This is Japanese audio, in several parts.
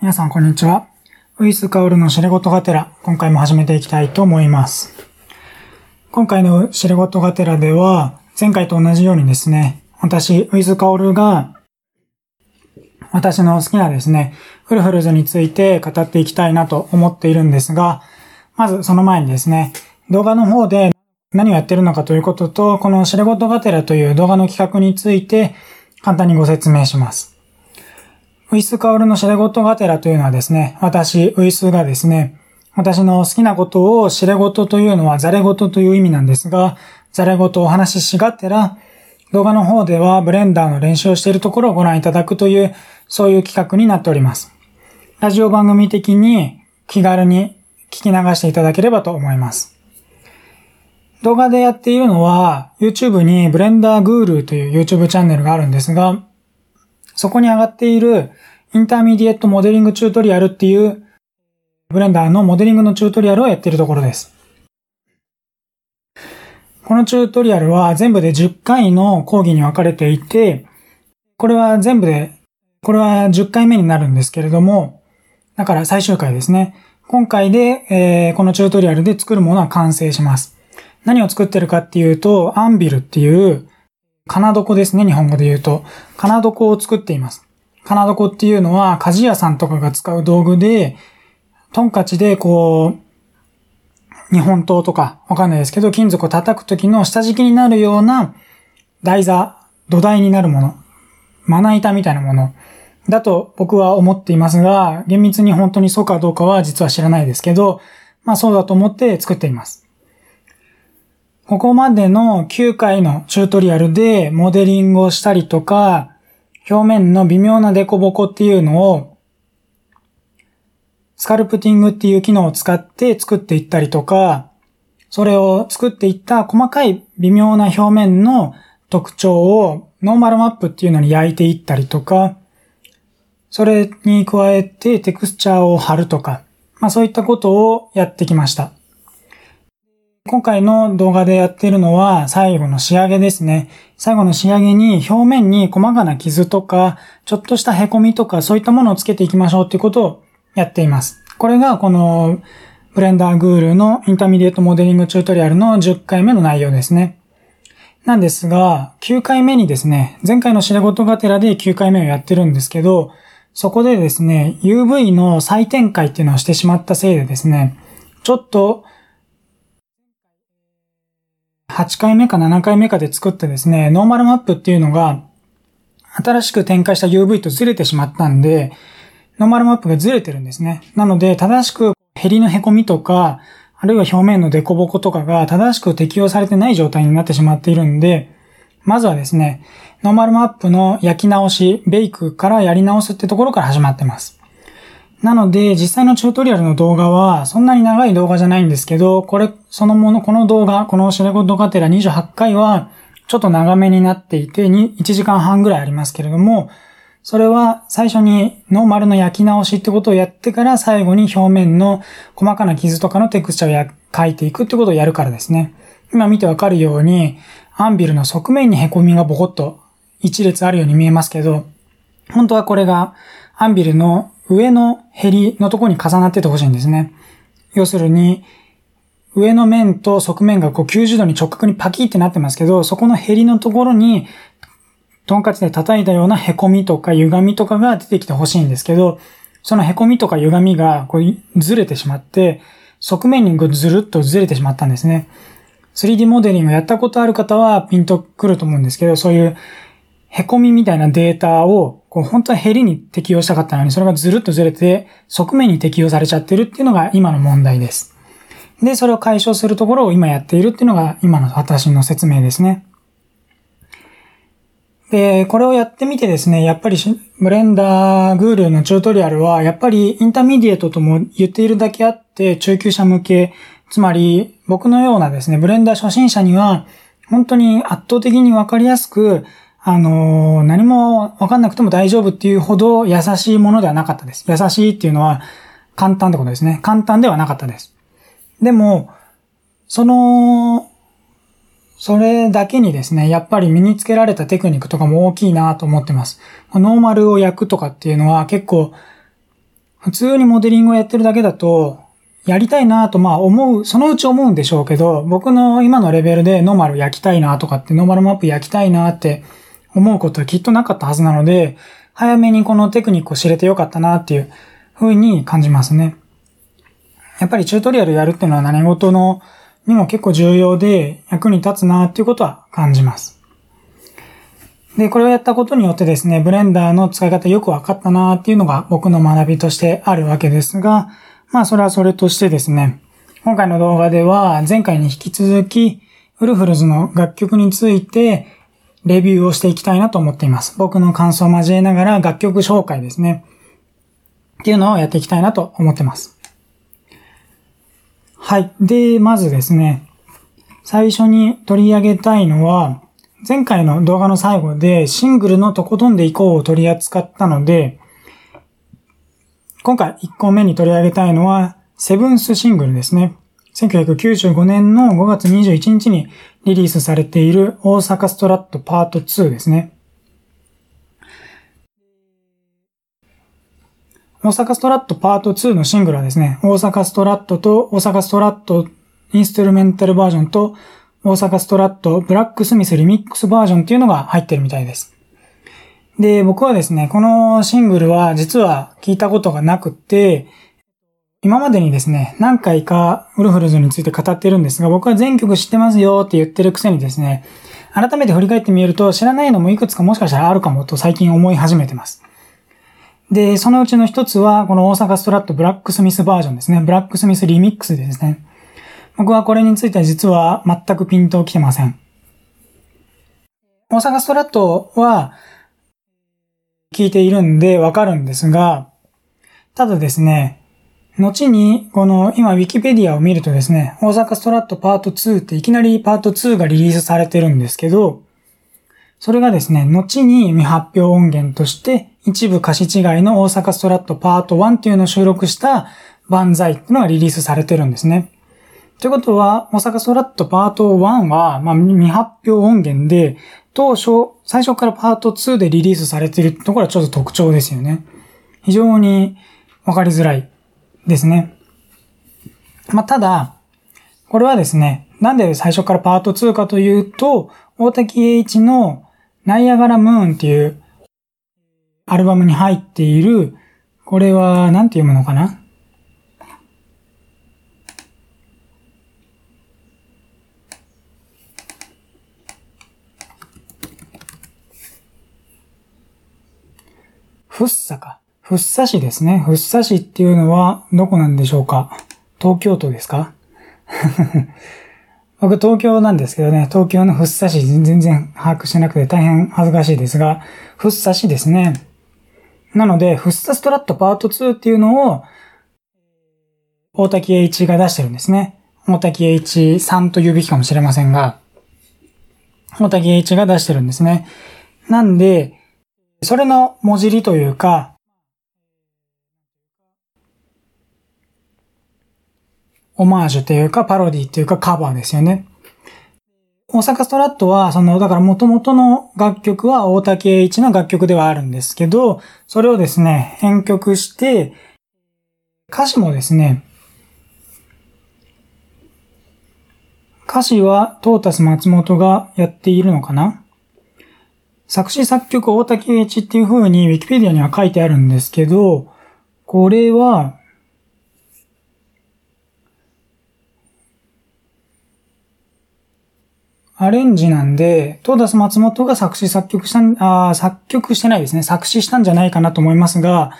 皆さんこんにちは。ウイスカオルのシレゴトがてら、今回も始めていきたいと思います。今回のシレゴトがてらでは、前回と同じようにですね、私、ウイスカオルが、私の好きなですね、フルフルズについて語っていきたいなと思っているんですが、まずその前にですね、動画の方で何をやってるのかということと、このシレゴトがてらという動画の企画について簡単にご説明します。ウイスカオルのシレゴトがてらというのはですね、私、ウイスがですね、私の好きなことをシレゴトというのはザレゴトという意味なんですが、ザレゴトをお話ししがてら、動画の方ではブレンダーの練習をしているところをご覧いただくという、そういう企画になっております。ラジオ番組的に気軽に聞き流していただければと思います。動画でやっているのは、YouTube に Blender Guru という YouTube チャンネルがあるんですが、そこに上がっている intermediate modeling tutorial っていうブレンダーのモデリングのチュートリアルをやっているところです。このチュートリアルは全部で10回の講義に分かれていて、これは全部で、これは10回目になるんですけれども、だから最終回ですね。今回で、えーこのチュートリアルで作るものは完成します。何を作ってるかっていうと、アンビルっていう、金床ですね、日本語で言うと。金床を作っています。金床っていうのは、鍛冶屋さんとかが使う道具で、トンカチでこう、日本刀とか、わかんないですけど、金属を叩く時の下敷きになるような台座、土台になるもの、まな板みたいなもの、だと僕は思っていますが、厳密に本当にそうかどうかは実は知らないですけど、まあそうだと思って作っています。ここまでの9回のチュートリアルでモデリングをしたりとか、表面の微妙なデコボコっていうのを、スカルプティングっていう機能を使って作っていったりとか、それを作っていった細かい微妙な表面の特徴を normal map っていうのに焼いていったりとか、それに加えてテクスチャーを貼るとか、まあそういったことをやってきました。今回の動画でやってるのは最後の仕上げですね。最後の仕上げに表面に細かな傷とか、ちょっとした凹みとかそういったものをつけていきましょうっていうことをやっています。これがこの Blender Guru の intermediate modeling tutorial の10回目の内容ですね。なんですが、9回目にですね、前回の白事がてらで9回目をやってるんですけど、そこでですね、UV の再展開っていうのをしてしまったせいでですね、ちょっと8回目か7回目かで作ってですね、ノーマルマップっていうのが、新しく展開した UV とずれてしまったんで、ノーマルマップがずれてるんですね。なので、正しくヘリの凹みとか、あるいは表面のデコボコとかが正しく適用されてない状態になってしまっているんで、まずはですね、ノーマルマップの焼き直し、ベイクからやり直すってところから始まってます。なので、実際のチュートリアルの動画は、そんなに長い動画じゃないんですけど、これ、そのもの、この動画、このシレゴトガテラ28回は、ちょっと長めになっていて、1時間半ぐらいありますけれども、それは最初にノーマルの焼き直しってことをやってから最後に表面の細かな傷とかのテクスチャを描いていくってことをやるからですね。今見てわかるように、アンビルの側面に凹みがボコッと一列あるように見えますけど、本当はこれがアンビルの上のヘリのところに重なっててほしいんですね。要するに、上の面と側面がこう90度に直角にパキってなってますけど、そこのヘリのところに、トンカチで叩いたような凹みとか歪みとかが出てきてほしいんですけど、その凹みとか歪みがこうずれてしまって、側面にずるっとずれてしまったんですね。3D モデリングやったことある方はピンとくると思うんですけど、そういう凹みみたいなデータを、こう本当はヘリに適用したかったのに、それがずるっとずれて、側面に適用されちゃってるっていうのが今の問題です。で、それを解消するところを今やっているっていうのが今の私の説明ですね。で、これをやってみてですね、やっぱり Blender Guru のチュートリアルは、やっぱり intermediate とも言っているだけあって、中級者向け、つまり僕のようなですね、ブレンダー初心者には、本当に圧倒的にわかりやすく、あの、何もわかんなくても大丈夫っていうほど優しいものではなかったです。優しいっていうのは簡単ってことですね。簡単ではなかったです。でも、その、それだけにですね、やっぱり身につけられたテクニックとかも大きいなと思ってます。ノーマルを焼くとかっていうのは結構、普通にモデリングをやってるだけだと、やりたいなとまあ思う、そのうち思うんでしょうけど、僕の今のレベルでノーマル焼きたいなとかって、ノーマルマップ焼きたいなって思うことはきっとなかったはずなので、早めにこのテクニックを知れてよかったなっていう風に感じますね。やっぱりチュートリアルやるっていうのは何事のにも結構重要で役に立つなっていうことは感じます。で、これをやったことによってですね、ブレンダーの使い方よくわかったなっていうのが僕の学びとしてあるわけですが、まあそれはそれとしてですね、今回の動画では前回に引き続き、ウルフルズの楽曲についてレビューをしていきたいなと思っています。僕の感想を交えながら楽曲紹介ですね。っていうのをやっていきたいなと思ってます。はい。で、まずですね、最初に取り上げたいのは、前回の動画の最後でシングルのとことんでいこうを取り扱ったので、今回1個目に取り上げたいのは、セブンスシングルですね。1995年の5月21日にリリースされている大阪ストラットパート2ですね。大阪ストラットパート2のシングルはですね、大阪ストラットと大阪ストラットインストゥルメンタルバージョンと大阪ストラットブラックスミスリミックスバージョンっていうのが入ってるみたいです。で、僕はですね、このシングルは実は聞いたことがなくて、今までにですね、何回かウルフルズについて語ってるんですが、僕は全曲知ってますよって言ってるくせにですね、改めて振り返ってみると知らないのもいくつかもしかしたらあるかもと最近思い始めてます。で、そのうちの一つは、この大阪ストラットブラックスミスバージョンですね。ブラックスミスリミックスですね。僕はこれについては実は全くピントを来てません。大阪ストラットは聞いているんでわかるんですが、ただですね、後に、この今ウィキペディアを見るとですね、大阪ストラットパート2っていきなりパート2がリリースされてるんですけど、それがですね、後に未発表音源として一部歌詞違いの大阪ストラットパート1っていうのを収録した万歳っていうのがリリースされてるんですね。ということは、大阪ストラットパート1は、まあ、未発表音源で、当初、最初からパート2でリリースされてるところはちょっと特徴ですよね。非常にわかりづらいですね。まあ、ただ、これはですね、なんで最初からパート2かというと、大滝栄一のナイアガラムーンっていうアルバムに入っている、これは、なんて読むのかな？ふっさか。ふっさ市ですね。ふっさ市っていうのはどこなんでしょうか？東京都ですか？僕東京なんですけどね、東京のふっさ市全然把握してなくて大変恥ずかしいですが、ふっさ市ですね。なので、フッサストラットパート2っていうのを、大滝栄一が出してるんですね。大滝栄一さんと言うべきかもしれませんが、大滝栄一が出してるんですね。なんで、それの文字りというか、オマージュというかパロディというかカバーですよね。大阪ストラットは、その、だから元々の楽曲は大竹栄一の楽曲ではあるんですけど、それをですね、編曲して、歌詞もですね、歌詞はトータス松本がやっているのかな？作詞作曲大竹栄一っていう風に Wikipedia には書いてあるんですけど、これは、アレンジなんで、トーダス松本が作詞作曲したん、あ作曲してないですね。作詞したんじゃないかなと思いますが、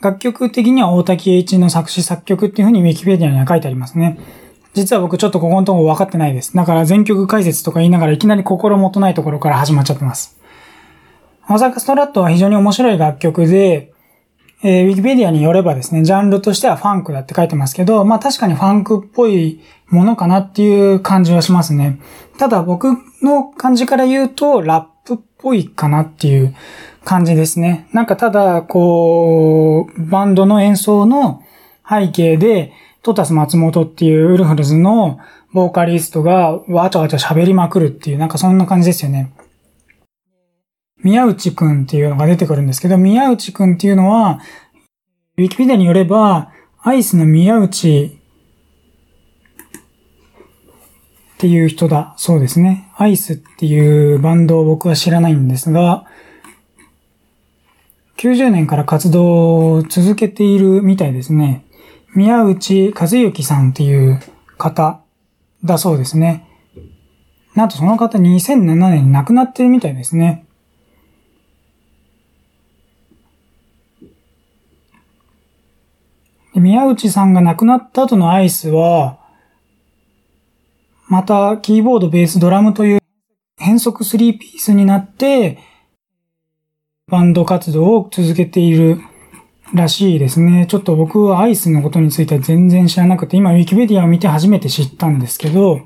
楽曲的には大滝栄一の作詞作曲っていう風にウィキペディアには書いてありますね。実は僕ちょっとここのとこ分かってないです。だから全曲解説とか言いながらいきなり心もとないところから始まっちゃってます。大阪ストラットは非常に面白い楽曲で、えー、ウィキペディアによればですね、ジャンルとしてはファンクだって書いてますけど、まあ確かにファンクっぽいものかなっていう感じはしますね。ただ僕の感じから言うと、ラップっぽいかなっていう感じですね。なんかただ、こう、バンドの演奏の背景で、トタス松本っていうウルフルズのボーカリストがわちゃわちゃ喋りまくるっていう、なんかそんな感じですよね。宮内くんっていうのが出てくるんですけど、宮内くんっていうのは、ウィキペディアによれば、アイスの宮内っていう人だそうですね。アイスっていうバンドを僕は知らないんですが、90年から活動を続けているみたいですね。宮内和幸さんっていう方だそうですね。なんとその方2007年に亡くなってるみたいですね。で宮内さんが亡くなった後のアイスは、またキーボード、ベース、ドラムという変則3ピースになって、バンド活動を続けているらしいですね。ちょっと僕はアイスのことについては全然知らなくて、今ウィキペディアを見て初めて知ったんですけど、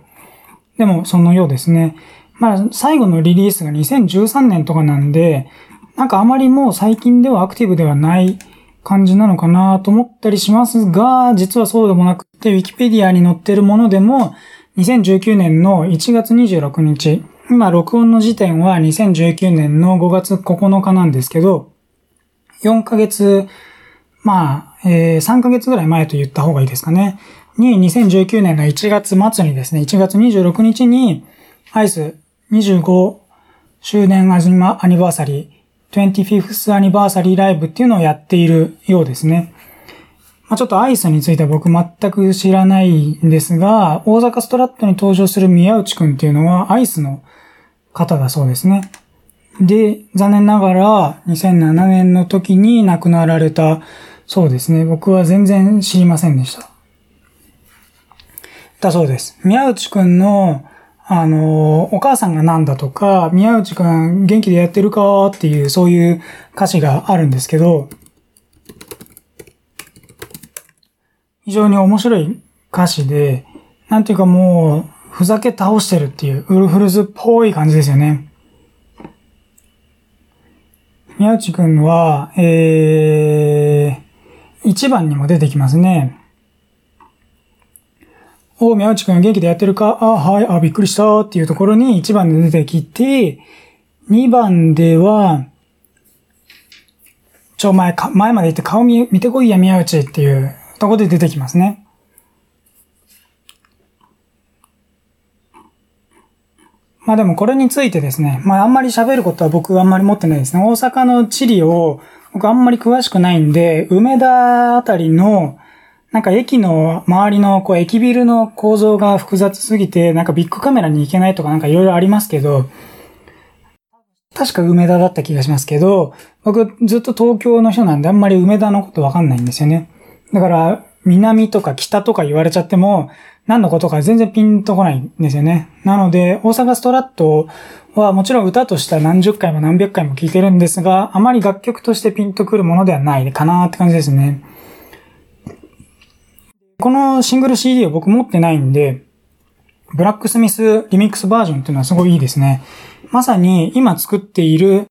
でもそのようですね。まあ最後のリリースが2013年とかなんで、なんかあまりもう最近ではアクティブではない感じなのかなと思ったりしますが、実はそうでもなくて、ウィキペディアに載ってるものでも、2019年の1月26日、今、録音の時点は2019年の5月9日なんですけど、4ヶ月、まあ、えー、3ヶ月ぐらい前と言った方がいいですかね。に、2019年の1月末にですね、1月26日に、アイス25周年アニバーサリー、25th アニバーサリーライブっていうのをやっているようですね。まあ、ちょっとアイスについては僕全く知らないんですが、大阪ストラットに登場する宮内くんっていうのはアイスの方だそうですね。で、残念ながら2007年の時に亡くなられたそうですね。僕は全然知りませんでした。だそうです。宮内くんの、あの、お母さんがなんだとか、宮内くん元気でやってるかっていう、そういう歌詞があるんですけど、非常に面白い歌詞で、なんていうかもう、ふざけ倒してるっていう、ウルフルズっぽい感じですよね。宮内くんは、えー、1番にも出てきますね。お宮内くん元気でやってるか？あ、はい、あ、びっくりしたっていうところに1番で出てきて、2番では、ちょ、前か、前まで行って顔見、見てこいや宮内っていうところで出てきますね。まあでもこれについてですね、まああんまり喋ることは僕あんまり持ってないですね。大阪の地理を僕あんまり詳しくないんで、梅田あたりの、なんか駅の周りのこう駅ビルの構造が複雑すぎて、なんかビッグカメラに行けないとかなんかいろいろありますけど、確か梅田だった気がしますけど、僕ずっと東京の人なんであんまり梅田のことわかんないんですよね。だから、南とか北とか言われちゃっても、何のことか全然ピンとこないんですよね。なので、大阪ストラットはもちろん歌としては何十回も何百回も聴いてるんですが、あまり楽曲としてピンとくるものではないかなって感じですね。このシングル CD を僕持ってないんで、ブラックスミスリミックスバージョンっていうのはすごいいいですね。まさに今作っている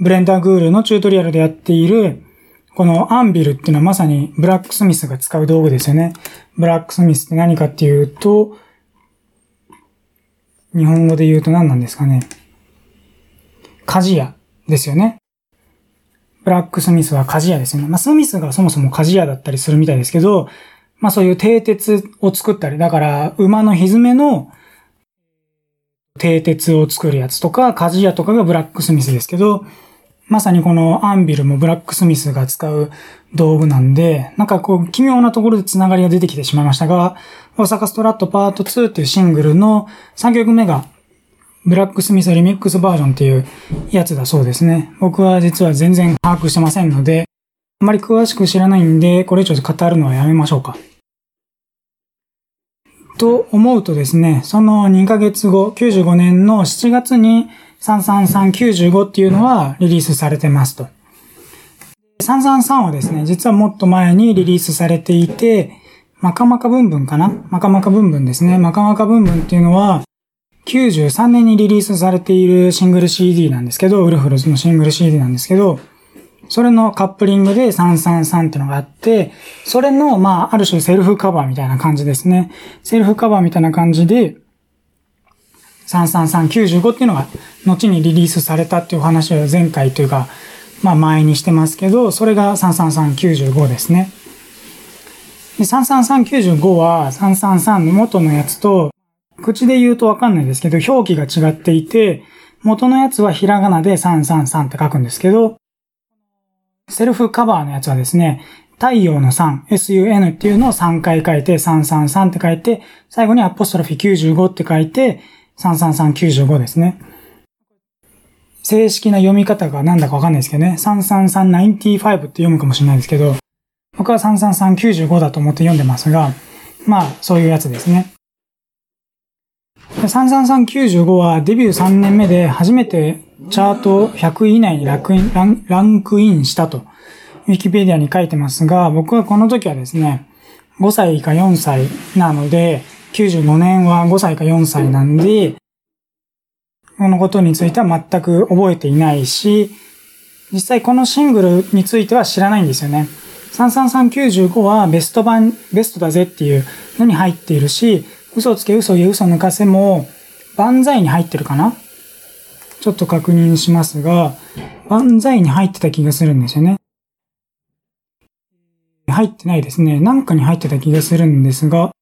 ブレンダーグールのチュートリアルでやっているこのアンビルっていうのはまさにブラックスミスが使う道具ですよね。ブラックスミスって何かっていうと、日本語で言うと何なんですかね。鍛冶屋ですよね。ブラックスミスは鍛冶屋ですね。まあ、スミスがそもそも鍛冶屋だったりするみたいですけど、まあそういう蹄鉄を作ったり、だから馬の蹄の蹄鉄を作るやつとか、鍛冶屋とかがブラックスミスですけど、まさにこのアンビルもブラックスミスが使う道具なんで、なんかこう奇妙なところで繋がりが出てきてしまいましたが、大阪ストラットパート2っていうシングルの3曲目がブラックスミスリミックスバージョンっていうやつだそうですね。僕は実は全然把握してませんので、あまり詳しく知らないんで、これ以上語るのはやめましょうか。と思うとですね、その2ヶ月後、95年の7月に33395っていうのはリリースされてますと。333はですね、実はもっと前にリリースされていて、マカマカブンブンかな？マカマカブンブンですね。マカマカブンブンっていうのは、93年にリリースされているシングル CD なんですけど、ウルフルズのシングル CD なんですけど、それのカップリングで333ってのがあって、それの、まあ、ある種セルフカバーみたいな感じですね。セルフカバーみたいな感じで、33395っていうのが後にリリースされたっていう話を前回というか、まあ前にしてますけど、それが33395ですね。で、33395は333の元のやつと、口で言うとわかんないですけど、表記が違っていて、元のやつはひらがなで333って書くんですけど、セルフカバーのやつはですね、太陽の3、sun っていうのを3回書いて、333って書いて、最後にアポストロフィ95って書いて、33395ですね。正式な読み方がなんだかわかんないですけどね。33395って読むかもしれないですけど、僕は33395だと思って読んでますが、まあ、そういうやつですね。33395はデビュー3年目で初めてチャート100位以内にランクインしたと、ウィキペディアに書いてますが、僕はこの時はですね、5歳か4歳なので、95年は5歳か4歳なんで、このことについては全く覚えていないし、実際このシングルについては知らないんですよね。33395はベスト版、ベストだぜっていうのに入っているし、嘘つけ嘘言え嘘抜かせも万歳に入ってるかな？ちょっと確認しますが、万歳に入ってた気がするんですよね。入ってないですね。なんかに入ってた気がするんですが、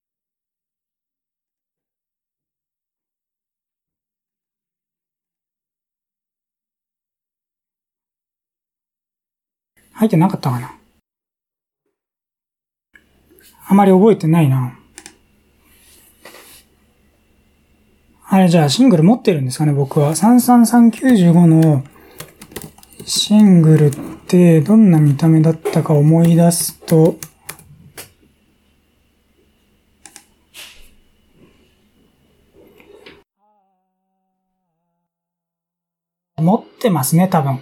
入ってなかったかな？あまり覚えてないな。あれじゃあシングル持ってるんですかね僕は。33395のシングルってどんな見た目だったか思い出すと、持ってますね、多分。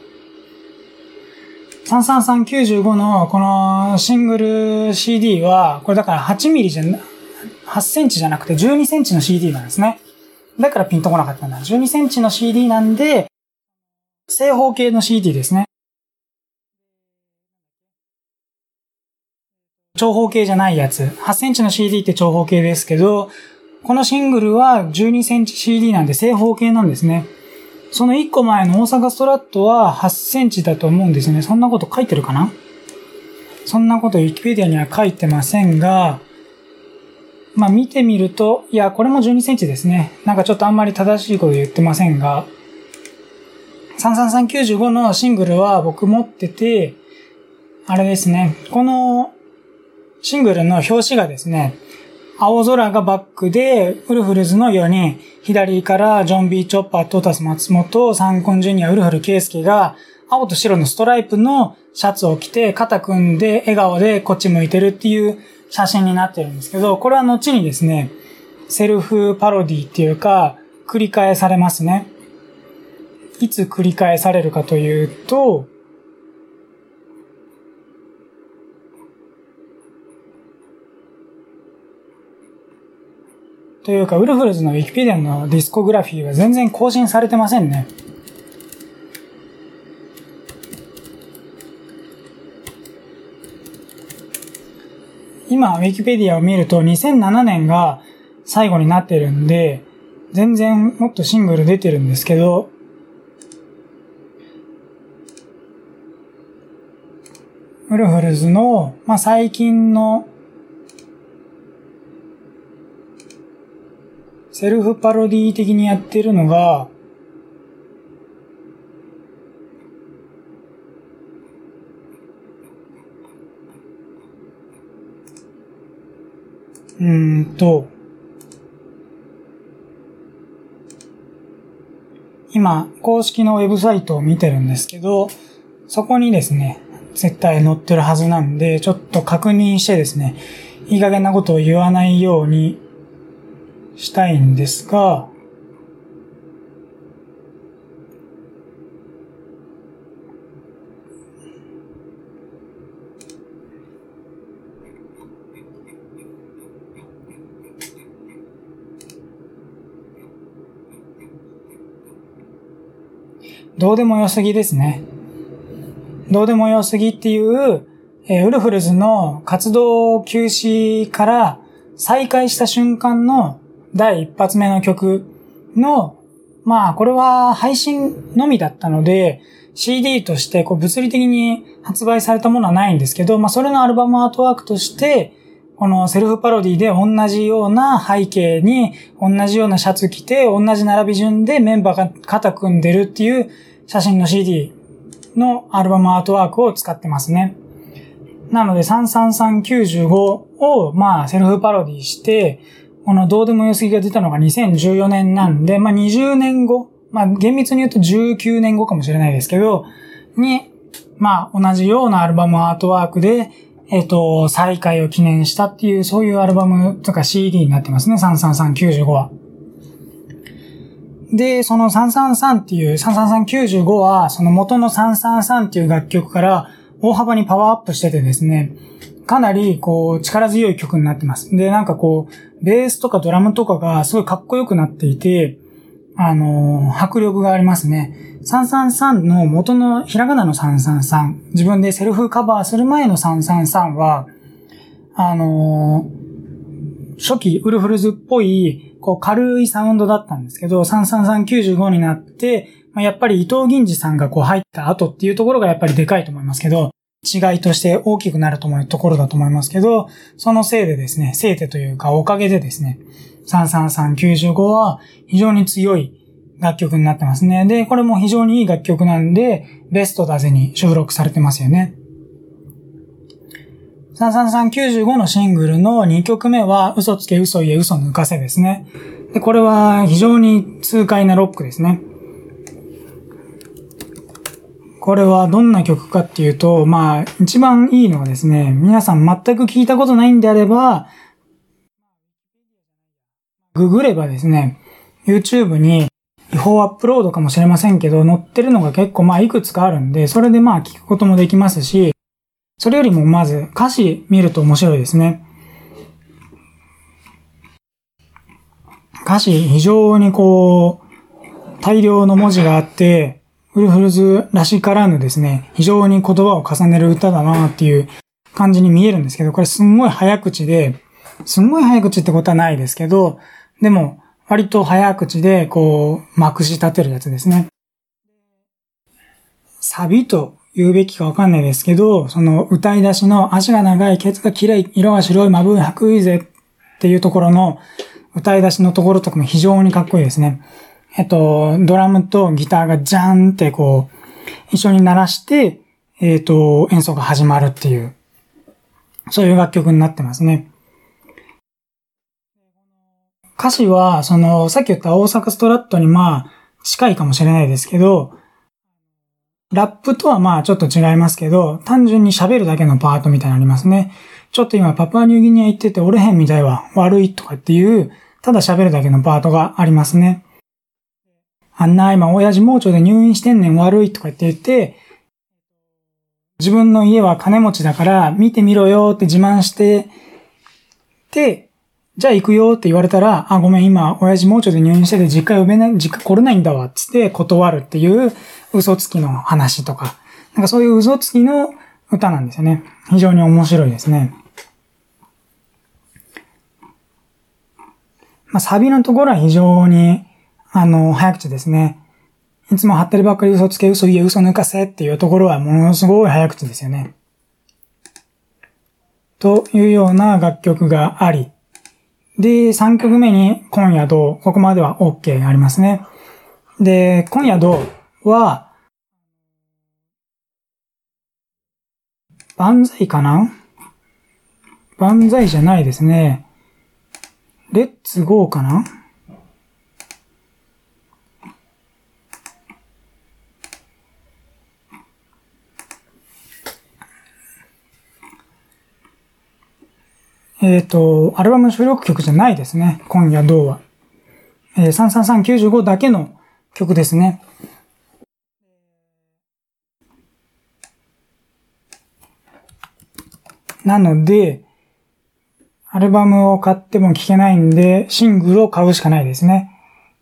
33395のこのシングル CD は、これだから8ミリじゃ、8センチじゃなくて12センチの CD なんですね。だからピンとこなかったんだ。12センチの CD なんで、正方形の CD ですね。長方形じゃないやつ。8センチの CD って長方形ですけど、このシングルは12センチ CD なんで正方形なんですね。その1個前の大阪ストラットは8センチだと思うんですね。そんなこと書いてるかな？そんなことウィキペディアには書いてませんが、まあ見てみると、いや、これも12センチですね。なんかちょっとあんまり正しいこと言ってませんが、33395のシングルは僕持ってて、あれですね、このシングルの表紙がですね、青空がバックで、ウルフルズの4人、左からジョン・ビー・チョッパー、トータス・松本、サンコン・ジュニア、ウルフル・ケイスケが、青と白のストライプのシャツを着て、肩組んで、笑顔でこっち向いてるっていう写真になってるんですけど、これは後にですね、セルフパロディっていうか、繰り返されますね。いつ繰り返されるかというと、というか、ウルフルズのウィキペディアのディスコグラフィーは全然更新されてませんね。今、ウィキペディアを見ると2007年が最後になってるんで、全然もっとシングル出てるんですけど、ウルフルズの、まあ、最近のセルフパロディ的にやってるのが、うんと、今、公式のウェブサイトを見てるんですけど、そこにですね、絶対載ってるはずなんで、ちょっと確認してですね、いい加減なことを言わないようにしたいんですが、どうでもよすぎですね。どうでもよすぎっていう、えー、ウルフルズの活動休止から再開した瞬間の第一発目の曲の、まあ、これは配信のみだったので、CD としてこう物理的に発売されたものはないんですけど、まあそれのアルバムアートワークとして、このセルフパロディで同じような背景に同じようなシャツ着て同じ並び順でメンバーが肩組んでるっていう写真の CD のアルバムアートワークを使ってますね。なので33395をまあセルフパロディして、このどうでもよすぎが出たのが2014年なんで、まあ20年後、まあ厳密に言うと19年後かもしれないですけど、に、まあ同じようなアルバムアートワークで、えっ、と、再開を記念したっていう、そういうアルバムとか CD になってますね、33395は。で、その333っていう、33395は、その元の333っていう楽曲から大幅にパワーアップしててですね、かなりこう力強い曲になってます。で、なんかこう、ベースとかドラムとかがすごいかっこよくなっていて、あのー、迫力がありますね。333の元のひらがなの333、自分でセルフカバーする前の333は、あのー、初期ウルフルズっぽい、こう軽いサウンドだったんですけど、33395になって、ま、やっぱり伊藤銀次さんがこう入った後っていうところがやっぱりでかいと思いますけど、違いとして大きくなると思うところだと思いますけど、そのせいでですね、せいでというかおかげでですね、33395は非常に強い楽曲になってますね。で、これも非常にいい楽曲なんで、ベストだぜに収録されてますよね。33395のシングルの2曲目は、嘘つけ嘘言え嘘抜かせですね。で、これは非常に痛快なロックですね。これはどんな曲かっていうと、まあ、一番いいのはですね、皆さん全く聞いたことないんであれば、ググればですね、YouTube に違法アップロードかもしれませんけど、載ってるのが結構まあいくつかあるんで、それでまあ聞くこともできますし、それよりもまず歌詞見ると面白いですね。歌詞非常にこう、大量の文字があって、ウルフルズらしからぬですね、非常に言葉を重ねる歌だなっていう感じに見えるんですけど、これすんごい早口で、すんごい早口ってことはないですけど、でも、割と早口で、こう、まくし立てるやつですね。サビと言うべきかわかんないですけど、その歌い出しの足が長い、ケツが綺麗、色が白い、まぶい、白いぜっていうところの歌い出しのところとかも非常にかっこいいですね。えっと、ドラムとギターがジャーンってこう、一緒に鳴らして、えっと、演奏が始まるっていう、そういう楽曲になってますね。歌詞は、その、さっき言った大阪ストラットにまあ、近いかもしれないですけど、ラップとはまあちょっと違いますけど、単純に喋るだけのパートみたいなのありますね。ちょっと今パプアニューギニア行ってて、俺へんみたいは悪いとかっていう、ただ喋るだけのパートがありますね。あんな今親父盲腸で入院してんねん悪いとかって言って、自分の家は金持ちだから見てみろよって自慢して、で、じゃあ行くよって言われたら、あ、ごめん、今、親父盲腸で入院してて実家呼べない、実家来れないんだわ、つって断るっていう嘘つきの話とか、なんかそういう嘘つきの歌なんですよね。非常に面白いですね。まあ、サビのところは非常に、あの、早口ですね。いつも貼ってるばっかり嘘つけ、嘘言え、嘘抜かせっていうところはものすごい早口ですよね。というような楽曲があり、で、3曲目に今夜どうここまでは OK ありますね。で、今夜どうは、万歳かな？万歳じゃないですね。レッツゴーかな？えっ、ー、と、アルバム収録曲じゃないですね。今夜どうは。えー、33395だけの曲ですね。なので、アルバムを買っても聴けないんで、シングルを買うしかないですね。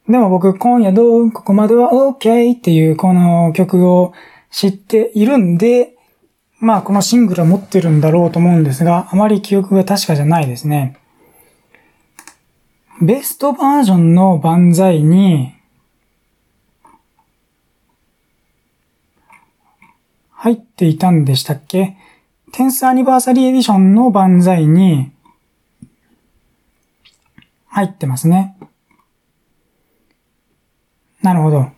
でも僕、今夜どうここまでは OK っていうこの曲を知っているんで、まあこのシングルは持ってるんだろうと思うんですが、あまり記憶が確かじゃないですね。ベストバージョンの万歳に、入っていたんでしたっけ？テンスアニバーサリーエディションの万歳に入ってますね。なるほど。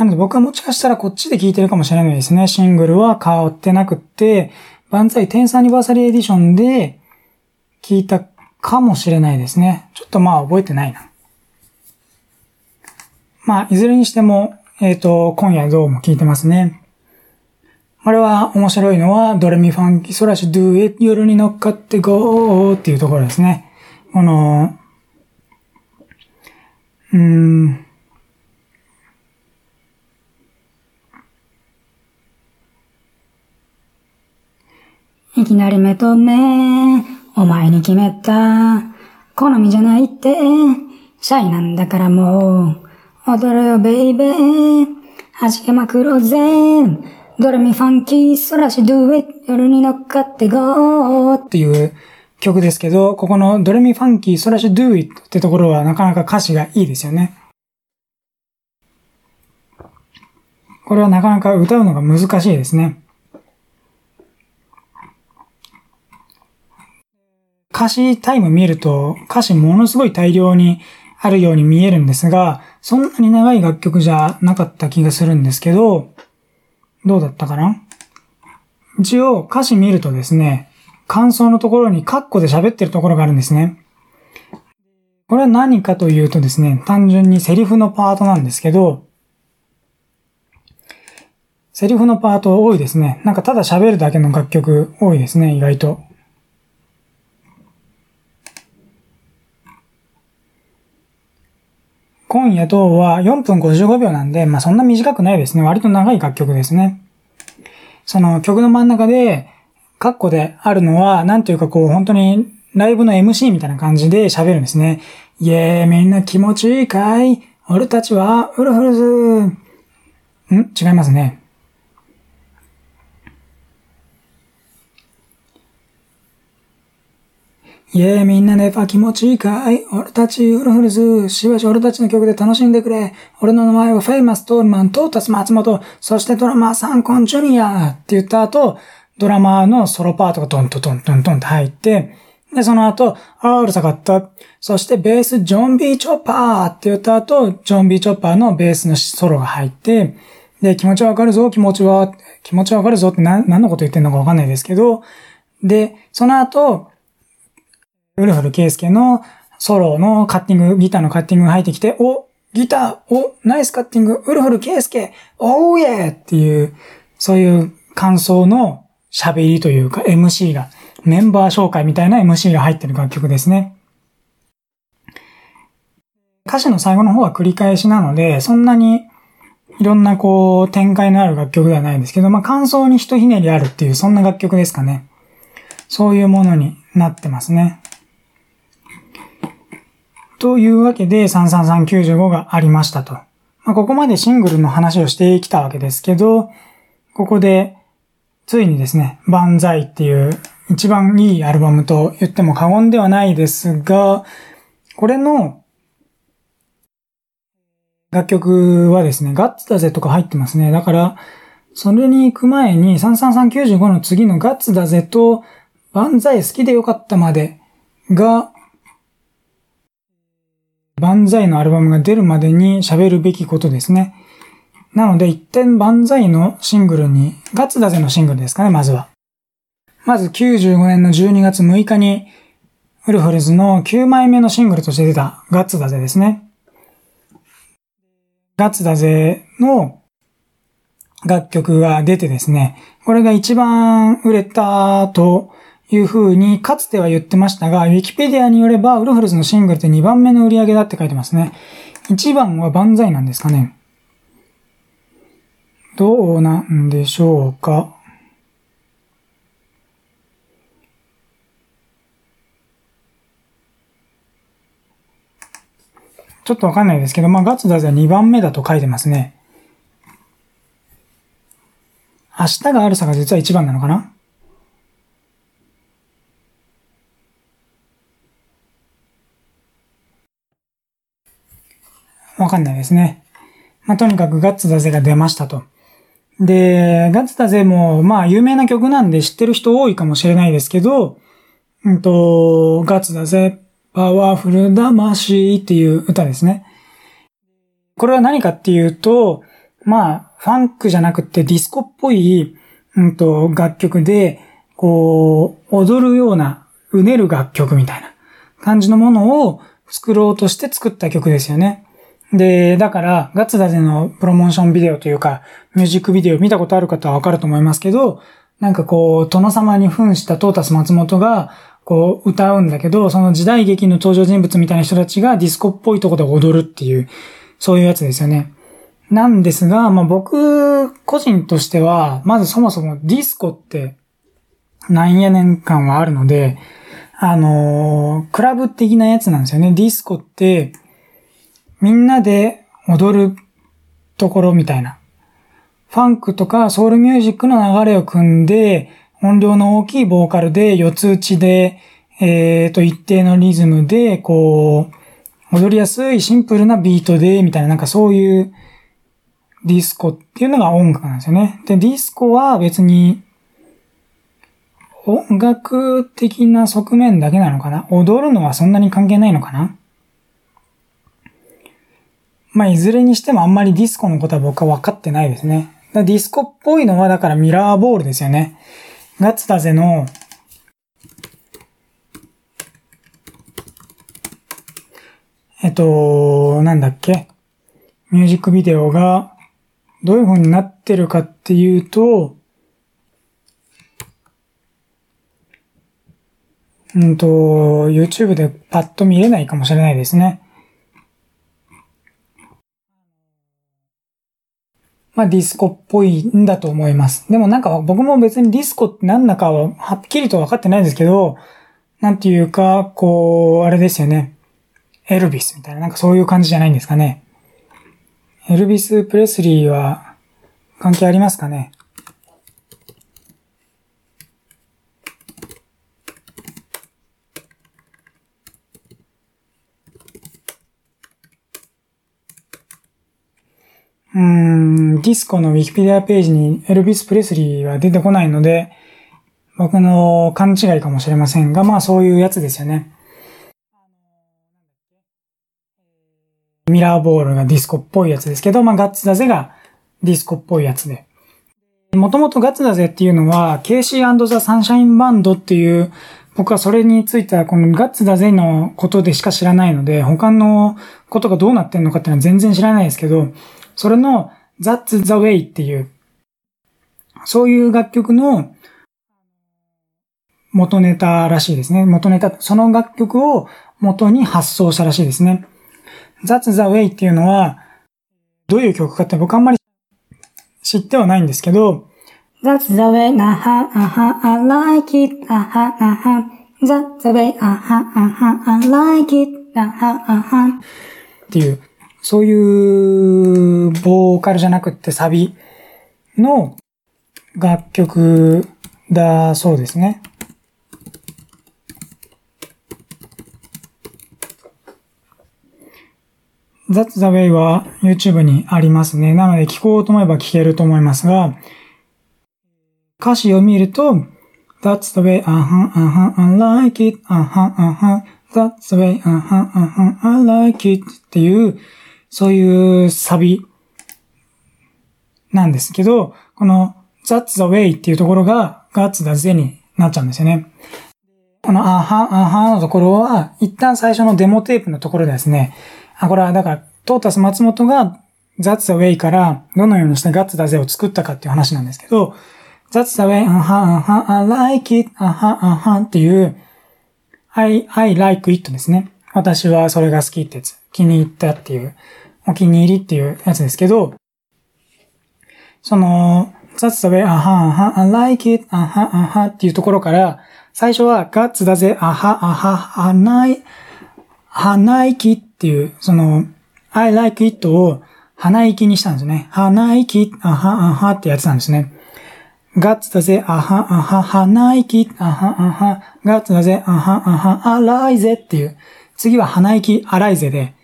なので僕はもしかしたらこっちで聞いてるかもしれないですね。シングルは変わってなくって、万歳テンスアニバーサリーエディションで聞いたかもしれないですね。ちょっとまあ覚えてないな。まあ、いずれにしても、えっ、ー、と、今夜どうも聞いてますね。あれは面白いのは、ドレミファンキソラシドゥエ夜に乗っかってゴーっていうところですね。この、うーん、いきなり目と目、お前に決めた。好みじゃないって、シャイなんだからもう、踊るよベイベー。弾けまくろうぜ。ドレミファンキーソラシドゥエ夜に乗っかってゴーっていう曲ですけど、ここのドレミファンキーソラシドゥイってところはなかなか歌詞がいいですよね。これはなかなか歌うのが難しいですね。歌詞タイム見ると歌詞ものすごい大量にあるように見えるんですが、そんなに長い楽曲じゃなかった気がするんですけど、どうだったかな？一応歌詞見るとですね、感想のところにカッコで喋ってるところがあるんですね。これは何かというとですね、単純にセリフのパートなんですけど、セリフのパート多いですね。なんかただ喋るだけの楽曲多いですね、意外と。今夜とは4分55秒なんで、まあそんな短くないですね。割と長い楽曲ですね。その曲の真ん中で、カッコであるのは、なんというかこう本当にライブの MC みたいな感じで喋るんですね。イェーみんな気持ちいいかい？俺たちはウルフルズん？違いますね。イェーみんなね、気持ちいいかい。俺たちウルフルズ、しばし俺たちの曲で楽しんでくれ。俺の名前はフェイマス。トールマン、トータス松本、そしてドラマーサンコンジュニア。って言った後、ドラマーのソロパートがトントントントントンって入って、で、その後、あーうるさかった。そしてベース、ジョンビーチョッパー。って言った後、ジョンビーチョッパーのベースのソロが入って、で、気持ちわかるぞ、気持ちは、気持ちわかるぞ。って何何のこと言ってんのかわかんないですけど、で、その後、ウルフルケイスケのソロのカッティング、ギターのカッティングが入ってきて、お、ギター、お、ナイスカッティング、ウルフルケイスケ、おーイェーっていう、そういう感想の喋りというか MC が、メンバー紹介みたいな MC が入ってる楽曲ですね。歌詞の最後の方は繰り返しなので、そんなにいろんなこう展開のある楽曲ではないんですけど、まあ感想にひとひねりあるっていうそんな楽曲ですかね。そういうものになってますね。というわけで33395がありましたと。まあ、ここまでシングルの話をしてきたわけですけど、ここでついにですね、万歳っていう一番いいアルバムと言っても過言ではないですが、これの楽曲はですね、ガッツだぜとか入ってますね。だから、それに行く前に33395の次のガッツだぜと万歳好きでよかったまでが万歳のアルバムが出るまでに喋るべきことですね。なので、一点万歳のシングルに、ガッツだぜのシングルですかね、まずは。まず95年の12月6日に、ウルフルズの9枚目のシングルとして出たガッツだぜですね。ガッツだぜの楽曲が出てですね、これが一番売れたという風にかつては言ってましたが、ウィキペディアによれば、ウルフルズのシングルって2番目の売り上げだって書いてますね。1番は万歳なんですかね。どうなんでしょうか。ちょっとわかんないですけど、まあ、ガッツダゼは2番目だと書いてますね。明日があるさが実は1番なのかなわかんないですね。まあ、とにかくガッツだぜが出ましたと。で、ガッツだぜも、まあ有名な曲なんで知ってる人多いかもしれないですけど、うんと、ガッツだぜ、パワフル魂っていう歌ですね。これは何かっていうと、まあ、ファンクじゃなくてディスコっぽい、うんと、楽曲で、こう、踊るような、うねる楽曲みたいな感じのものを作ろうとして作った曲ですよね。で、だから、ガッツだぜのプロモーションビデオというか、ミュージックビデオ見たことある方はわかると思いますけど、なんかこう、殿様に扮したトータス松本が、こう、歌うんだけど、その時代劇の登場人物みたいな人たちがディスコっぽいとこで踊るっていう、そういうやつですよね。なんですが、まあ僕、個人としては、まずそもそもディスコって、なんや年間はあるので、あのー、クラブ的なやつなんですよね。ディスコって、みんなで踊るところみたいな。ファンクとかソウルミュージックの流れを汲んで、音量の大きいボーカルで、四つ打ちで、えっ、ー、と、一定のリズムで、こう、踊りやすいシンプルなビートで、みたいな、なんかそういうディスコっていうのが音楽なんですよね。で、ディスコは別に、音楽的な側面だけなのかな？踊るのはそんなに関係ないのかな？まあ、いずれにしてもあんまりディスコのことは僕は分かってないですね。ディスコっぽいのはだからミラーボールですよね。ガッツだぜの、えっと、なんだっけ？ミュージックビデオがどういう風になってるかっていうと、うんと、YouTube でパッと見れないかもしれないですね。まあディスコっぽいんだと思います。でもなんか僕も別にディスコって何だかははっきりと分かってないんですけど、なんていうか、こう、あれですよね。エルビスみたいな、なんかそういう感じじゃないんですかね。エルビス・プレスリーは関係ありますかね？うん、ディスコのウィキペディアページにエルビス・プレスリーは出てこないので、僕の勘違いかもしれませんが、まあそういうやつですよね。ミラーボールがディスコっぽいやつですけど、まあガッツだぜがディスコっぽいやつで。もともとガッツだぜっていうのは、 KC the Sunshine Band っていう、僕はそれについてはこのガッツだぜのことでしか知らないので、他のことがどうなってんのかっていうのは全然知らないですけど、それの That's the Way っていう、そういう楽曲の元ネタらしいですね。元ネタ、その楽曲を元に発送したらしいですね。That's the Way っていうのは、どういう曲かって僕あんまり知ってはないんですけど、That's the way, あは、あは、I like it, あは、あは、That's the way, あは、あは、I like it, あは、あは。っていう、そういうボーカルじゃなくってサビの楽曲だそうですね。That's the way は YouTube にありますね。なので聞こうと思えば聞けると思いますが、歌詞を見ると、That's the way, uh huh, uh huh, I like it, uh huh, uh huh, That's the way, uh huh, uh huh, I like it っていうそういうサビなんですけど、この That's the way っていうところが That's the z になっちゃうんですよね。このあは、あはのところは、一旦最初のデモテープのところでですね、あ、これはだから、トータス松本が That's the way からどのようにして That's the z を作ったかっていう話なんですけど、That's the way, あは、あは、I like it, あは、あはっていう、I, I like it ですね。私はそれが好きってやつ。気に入ったっていう。お気に入りっていうやつですけど、その、That's the way, あはあは、I like it, あはあはっていうところから、最初はガッツだぜ、あはあは、あない、鼻息っていう、その、I like it を鼻息にしたんですね。鼻息、あはあはってやつなんですね。ガッツだぜ、あはあは、鼻息、あはあは、ガッツだぜ、あはあは、荒いぜっていう。次は鼻息、荒いぜで、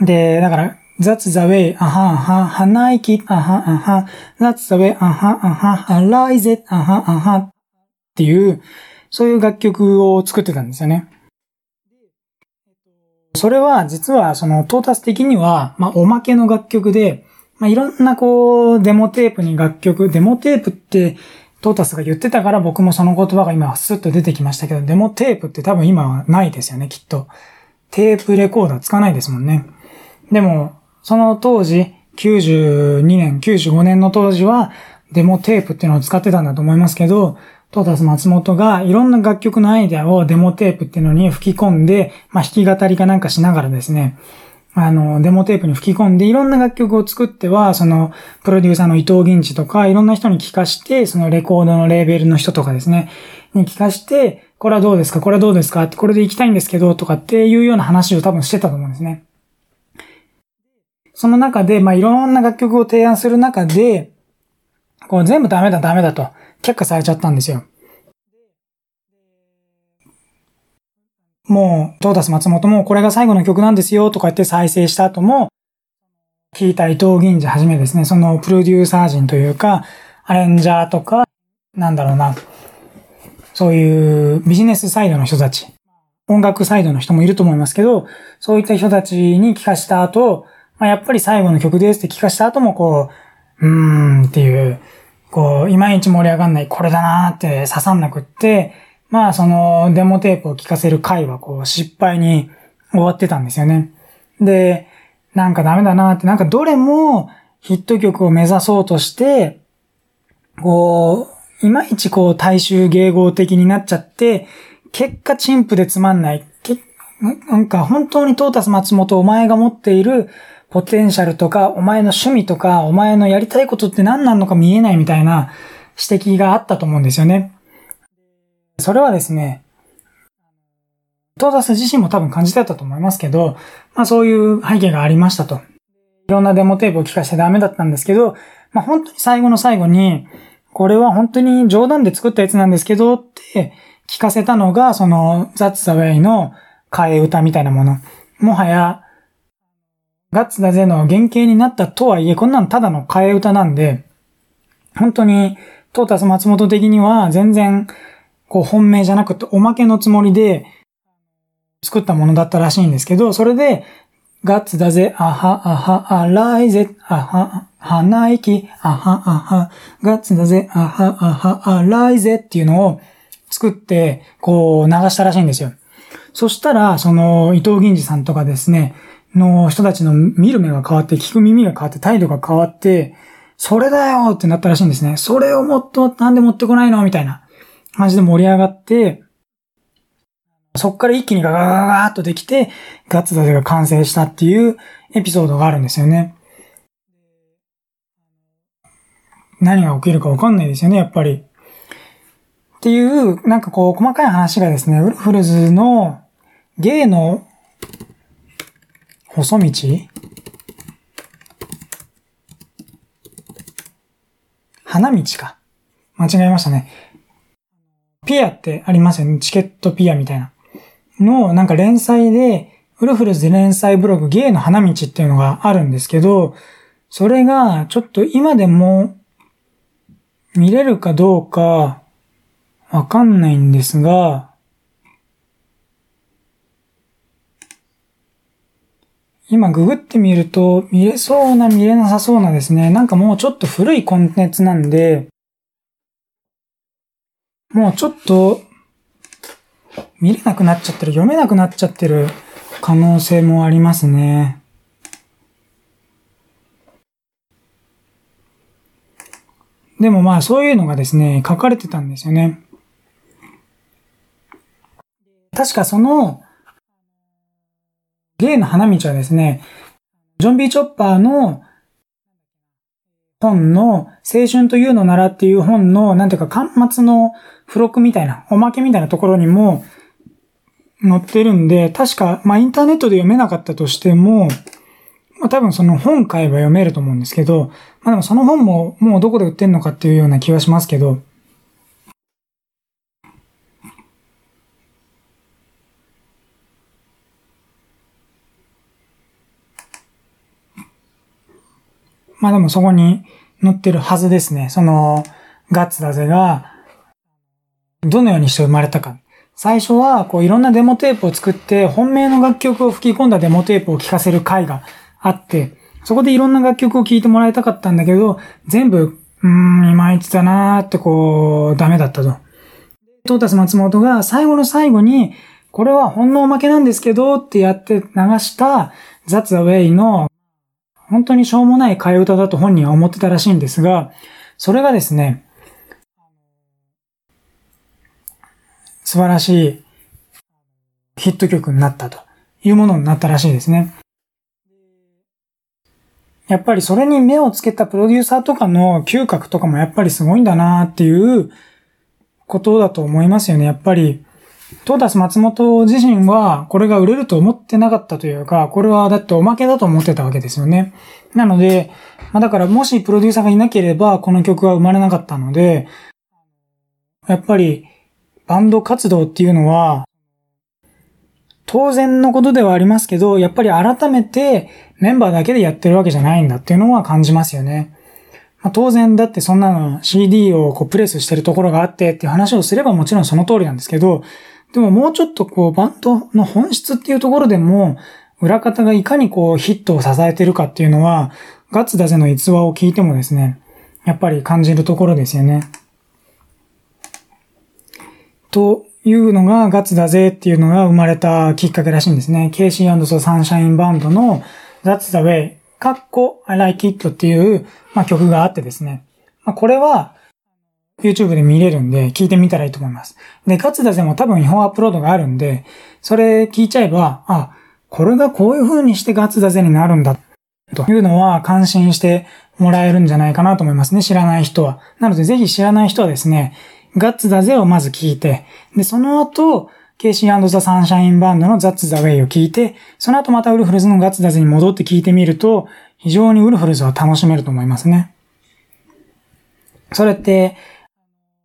で、だから、That's the way, あはあは、鼻息、あはあは、That's the way, あはあは、Rise it, あはあは、っていう、そういう楽曲を作ってたんですよね。それは実はそのトータス的には、まあおまけの楽曲で、まあいろんなこうデモテープに楽曲、デモテープってトータスが言ってたから僕もその言葉が今スッと出てきましたけど、デモテープって多分今はないですよね、きっと。テープレコーダーつかないですもんね。でも、その当時、92年、95年の当時は、デモテープっていうのを使ってたんだと思いますけど、トータス松本がいろんな楽曲のアイデアをデモテープっていうのに吹き込んで、まあ弾き語りかなんかしながらですね、あの、デモテープに吹き込んでいろんな楽曲を作っては、その、プロデューサーの伊藤銀次とか、いろんな人に聞かして、そのレコードのレーベルの人とかですね、に聞かして、これはどうですかこれはどうですかって、これで行きたいんですけど、とかっていうような話を多分してたと思うんですね。その中で、まあ、いろんな楽曲を提案する中で、こう全部ダメだダメだと、却下されちゃったんですよ。もう、トータス松本もこれが最後の曲なんですよとか言って再生した後も、聞いた伊藤銀次はじめですね、そのプロデューサー陣というか、アレンジャーとか、なんだろうな、そういうビジネスサイドの人たち、音楽サイドの人もいると思いますけど、そういった人たちに聞かした後、まあ、やっぱり最後の曲ですって聞かした後もこう、うーんっていう、こう、いまいち盛り上がんない、これだなーって刺さんなくって、まあ、その、デモテープを聞かせる回は、こう、失敗に終わってたんですよね。で、なんかダメだなーって、なんかどれもヒット曲を目指そうとして、こう、いまいちこう、大衆迎合的になっちゃって、結果陳腐でつまんない。なんか本当にトータス松本お前が持っているポテンシャルとか、お前の趣味とか、お前のやりたいことって何なのか見えないみたいな指摘があったと思うんですよね。それはですね、トータス自身も多分感じてたと思いますけど、まあそういう背景がありましたと。いろんなデモテープを聞かせてダメだったんですけど、まあ本当に最後の最後に、これは本当に冗談で作ったやつなんですけどって聞かせたのが、その、ザッツ・ザ・ウェイの替え歌みたいなもの。もはや、ガッツだぜの原型になったとはいえ、こんなのただの替え歌なんで、本当に、トータス松本的には全然こう本命じゃなくておまけのつもりで作ったものだったらしいんですけど、それで、ガッツだぜ、あは、あは、あらいぜ、あは、鼻息、あは、あは、ガッツだぜ、あは、あは、あらいぜっていうのを作って、こう流したらしいんですよ。そしたら、その、伊藤銀次さんとかですね、の人たちの見る目が変わって、聞く耳が変わって、態度が変わって、それだよってなったらしいんですね。それをもっと、なんで持ってこないの？みたいな。感じで盛り上がって、そっから一気にガガガガーっとできて、ガッツダゼが完成したっていうエピソードがあるんですよね。何が起きるかわかんないですよね、やっぱり。っていう、なんかこう、細かい話がですね、ウルフルズのゲイの細道？花道か。間違えましたね。ピアってありますよね。チケットピアみたいな。の、なんか連載で、ウルフルズ連載ブログ、ゲイの花道っていうのがあるんですけど、それが、ちょっと今でも、見れるかどうか、わかんないんですが、今ググってみると、見れそうな見れなさそうなですね。なんかもうちょっと古いコンテンツなんで、もうちょっと、見れなくなっちゃってる、読めなくなっちゃってる可能性もありますね。でもまあそういうのがですね、書かれてたんですよね。確かその、ゲイの花道はですね、ジョン・ビー・チョッパーの本の青春というのならっていう本の、なんていうか、端末の付録みたいな、おまけみたいなところにも載ってるんで、確か、まあインターネットで読めなかったとしても、まあ多分その本買えば読めると思うんですけど、まあでもその本ももうどこで売ってんのかっていうような気はしますけど、まあでもそこに載ってるはずですね。その、ガッツだぜが、どのようにして生まれたか。最初は、こういろんなデモテープを作って、本命の楽曲を吹き込んだデモテープを聴かせる回があって、そこでいろんな楽曲を聴いてもらいたかったんだけど、全部、うーん、いまいちだなーってこう、ダメだったと。トータス松本が最後の最後に、これはほんのおまけなんですけどってやって流した That's the Way の本当にしょうもない替え歌だと本人は思ってたらしいんですが、それがですね、素晴らしいヒット曲になったというものになったらしいですね。やっぱりそれに目をつけたプロデューサーとかの嗅覚とかもやっぱりすごいんだなっていうことだと思いますよね。やっぱり、トータス松本自身はこれが売れると思ってなかったというか、これはだっておまけだと思ってたわけですよね。なので、まあだからもしプロデューサーがいなければこの曲は生まれなかったので、やっぱりバンド活動っていうのは、当然のことではありますけど、やっぱり改めてメンバーだけでやってるわけじゃないんだっていうのは感じますよね。まあ、当然だってそんなの CD をこうプレスしてるところがあってっていう話をすればもちろんその通りなんですけど、でももうちょっとこうバンドの本質っていうところでも、裏方がいかにこうヒットを支えてるかっていうのは、ガッツだぜの逸話を聞いてもですね、やっぱり感じるところですよね。というのがガッツだぜっていうのが生まれたきっかけらしいんですね。ケイシーサンシャインバンドの That's the way かっこ I like it っていう、まあ、曲があってですね。まあ、これは YouTube で見れるんで聞いてみたらいいと思います。で、ガッツだぜも多分違法アップロードがあるんで、それ聞いちゃえば、あ、これがこういう風にしてガッツだぜになるんだ、というのは感心してもらえるんじゃないかなと思いますね、知らない人は。なのでぜひ知らない人はですね、ガッツだぜをまず聞いて、で、その後、 KC the Sunshine Band の That's the Way を聞いて、その後またウルフルズのガッツだぜに戻って聞いてみると、非常にウルフルズは楽しめると思いますね。それって、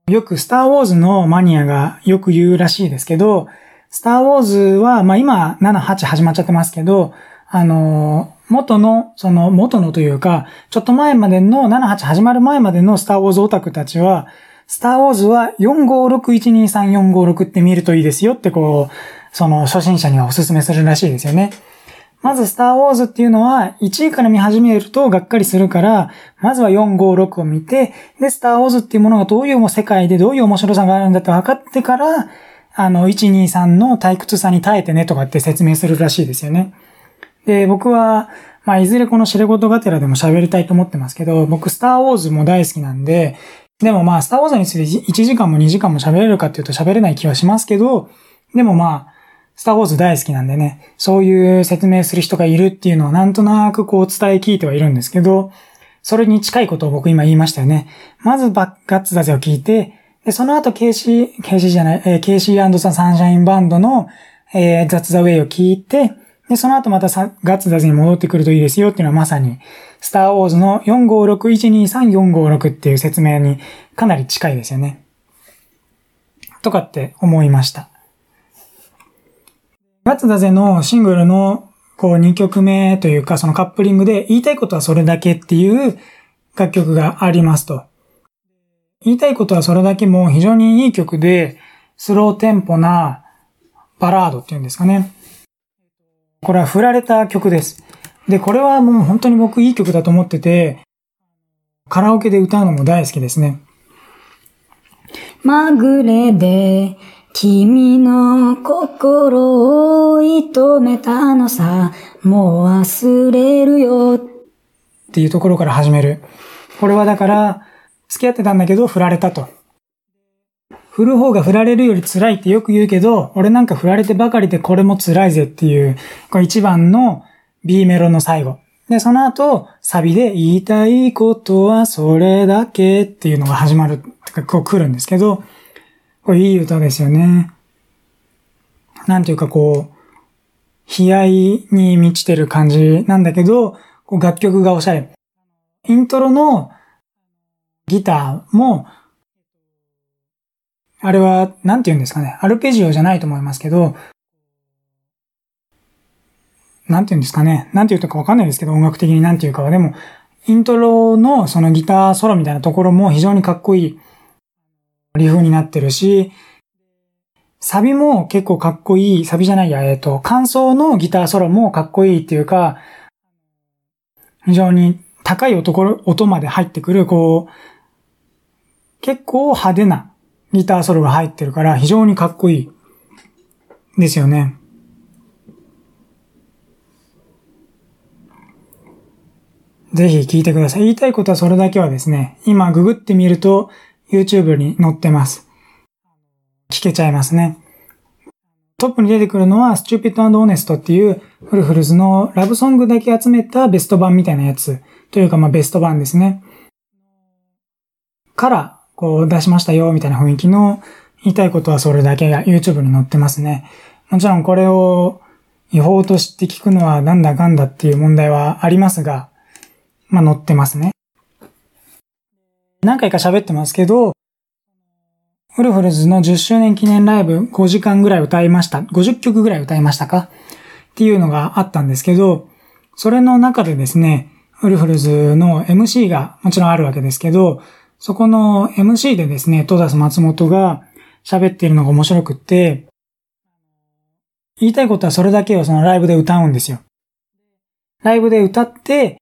よくスター・ウォーズのマニアがよく言うらしいですけど、スター・ウォーズは、まあ今、7、8始まっちゃってますけど、あの、元の、その元のというか、ちょっと前までの、7、8始まる前までのスター・ウォーズオタクたちは、スターウォーズは45612345 6って見るといいですよってこう、その初心者にはお勧めするらしいですよね。まずスターウォーズっていうのは1位から見始めるとがっかりするから、まずは456を見て、で、スターウォーズっていうものがどういう世界でどういう面白さがあるんだって分かってから、あの、123の退屈さに耐えてねとかって説明するらしいですよね。で、僕は、まあ、いずれこの知れ事がてらでも喋りたいと思ってますけど、僕、スターウォーズも大好きなんで、でもまあ、スターウォーズについて1時間も2時間も喋れるかっていうと喋れない気はしますけど、でもまあ、スターウォーズ大好きなんでね、そういう説明する人がいるっていうのはなんとなくこう伝え聞いてはいるんですけど、それに近いことを僕今言いましたよね。まずバッガッツダゼを聞いて、で、その後 KC、KC じゃない、えー、KC& サンシャインバンドの、えー、ザッツザウェイを聞いて、で、その後またさガッツダゼに戻ってくるといいですよっていうのはまさに、スターウォーズの456123456っていう説明にかなり近いですよね。とかって思いました。ガッツダゼのシングルのこう2曲目というかそのカップリングで言いたいことはそれだけっていう楽曲がありますと。言いたいことはそれだけも非常にいい曲でスローテンポなバラードっていうんですかね。これは振られた曲です。で、これはもう本当に僕いい曲だと思ってて、カラオケで歌うのも大好きですね。まぐれで君の心を射止めたのさ、もう忘れるよ。っていうところから始める。これはだから、付き合ってたんだけど振られたと。振る方が振られるより辛いってよく言うけど、俺なんか振られてばかりでこれも辛いぜっていう、これ一番の B メロの最後。で、その後、サビで言いたいことはそれだけっていうのが始まる、かこう来るんですけど、これいい歌ですよね。なんていうかこう、悲哀に満ちてる感じなんだけど、こう楽曲がおしゃれ。イントロのギターも、あれは、なんて言うんですかね。アルペジオじゃないと思いますけど、なんて言うんですかね。なんて言うとかわかんないですけど、音楽的になんて言うかは。でも、イントロのそのギターソロみたいなところも非常にかっこいいリフになってるし、サビも結構かっこいい、サビじゃないや、えっ、と、感想のギターソロもかっこいいっていうか、非常に高い音音まで入ってくる、こう、結構派手なギターソロが入ってるから非常にかっこいいですよね。ぜひ聞いてください。言いたいことはそれだけはですね、今ググってみると YouTube に載ってます。聞けちゃいますね。トップに出てくるのは Stupid and Honest っていうフルフルズのラブソングだけ集めたベスト版みたいなやつというかまあベスト版ですね。からこう出しましたよみたいな雰囲気の言いたいことはそれだけが YouTube に載ってますね。もちろんこれを違法として聞くのはなんだかんだっていう問題はありますが、まあ載ってますね。何回か喋ってますけど、フルフルズの10周年記念ライブ5時間ぐらい歌いました。50曲ぐらい歌いましたか？っていうのがあったんですけど、それの中でですね、フルフルズの MC がもちろんあるわけですけど、そこの MC でですね、トダス松本が喋っているのが面白くって、言いたいことはそれだけをそのライブで歌うんですよ。ライブで歌って、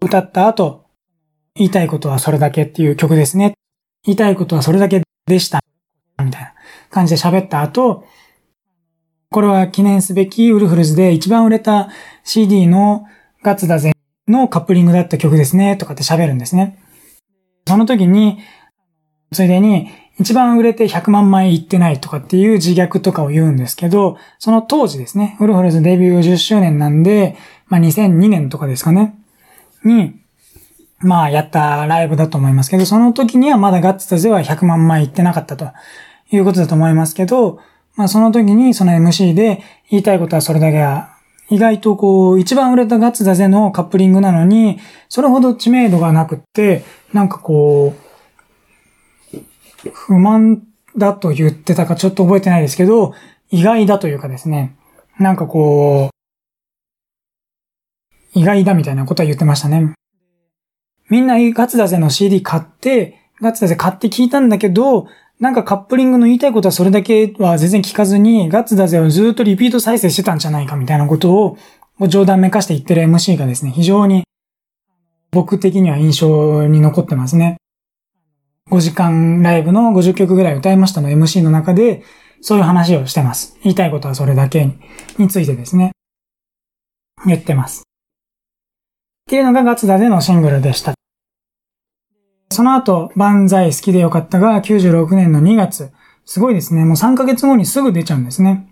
歌った後、言いたいことはそれだけっていう曲ですね。言いたいことはそれだけでした。みたいな感じで喋った後、これは記念すべきウルフルズで一番売れた CD のガツだぜのカップリングだった曲ですね、とかって喋るんですね。その時に、ついでに、一番売れて100万枚いってないとかっていう自虐とかを言うんですけど、その当時ですね、ウルフルズデビュー10周年なんで、まあ2002年とかですかね。に、まあやったライブだと思いますけど、その時にはまだガッツタゼは100万枚いってなかったということだと思いますけど、まあその時にその MC で言いたいことはそれだけは、意外とこう、一番売れたガッツだぜのカップリングなのに、それほど知名度がなくって、なんかこう、不満だと言ってたかちょっと覚えてないですけど、意外だというかですね、なんかこう、意外だみたいなことは言ってましたね。みんなガツだぜの CD 買って、ガツだぜ買って聞いたんだけど、なんかカップリングの言いたいことはそれだけは全然聞かずに、ガッツだぜをずっとリピート再生してたんじゃないかみたいなことを、冗談めかして言ってる MC がですね、非常に僕的には印象に残ってますね。5時間ライブの50曲ぐらい歌いましたの MC の中で、そういう話をしてます。言いたいことはそれだけについてですね。言ってます。っていうのがガツダでのシングルでした。その後、万歳好きでよかったが96年の2月。すごいですね。もう3ヶ月後にすぐ出ちゃうんですね。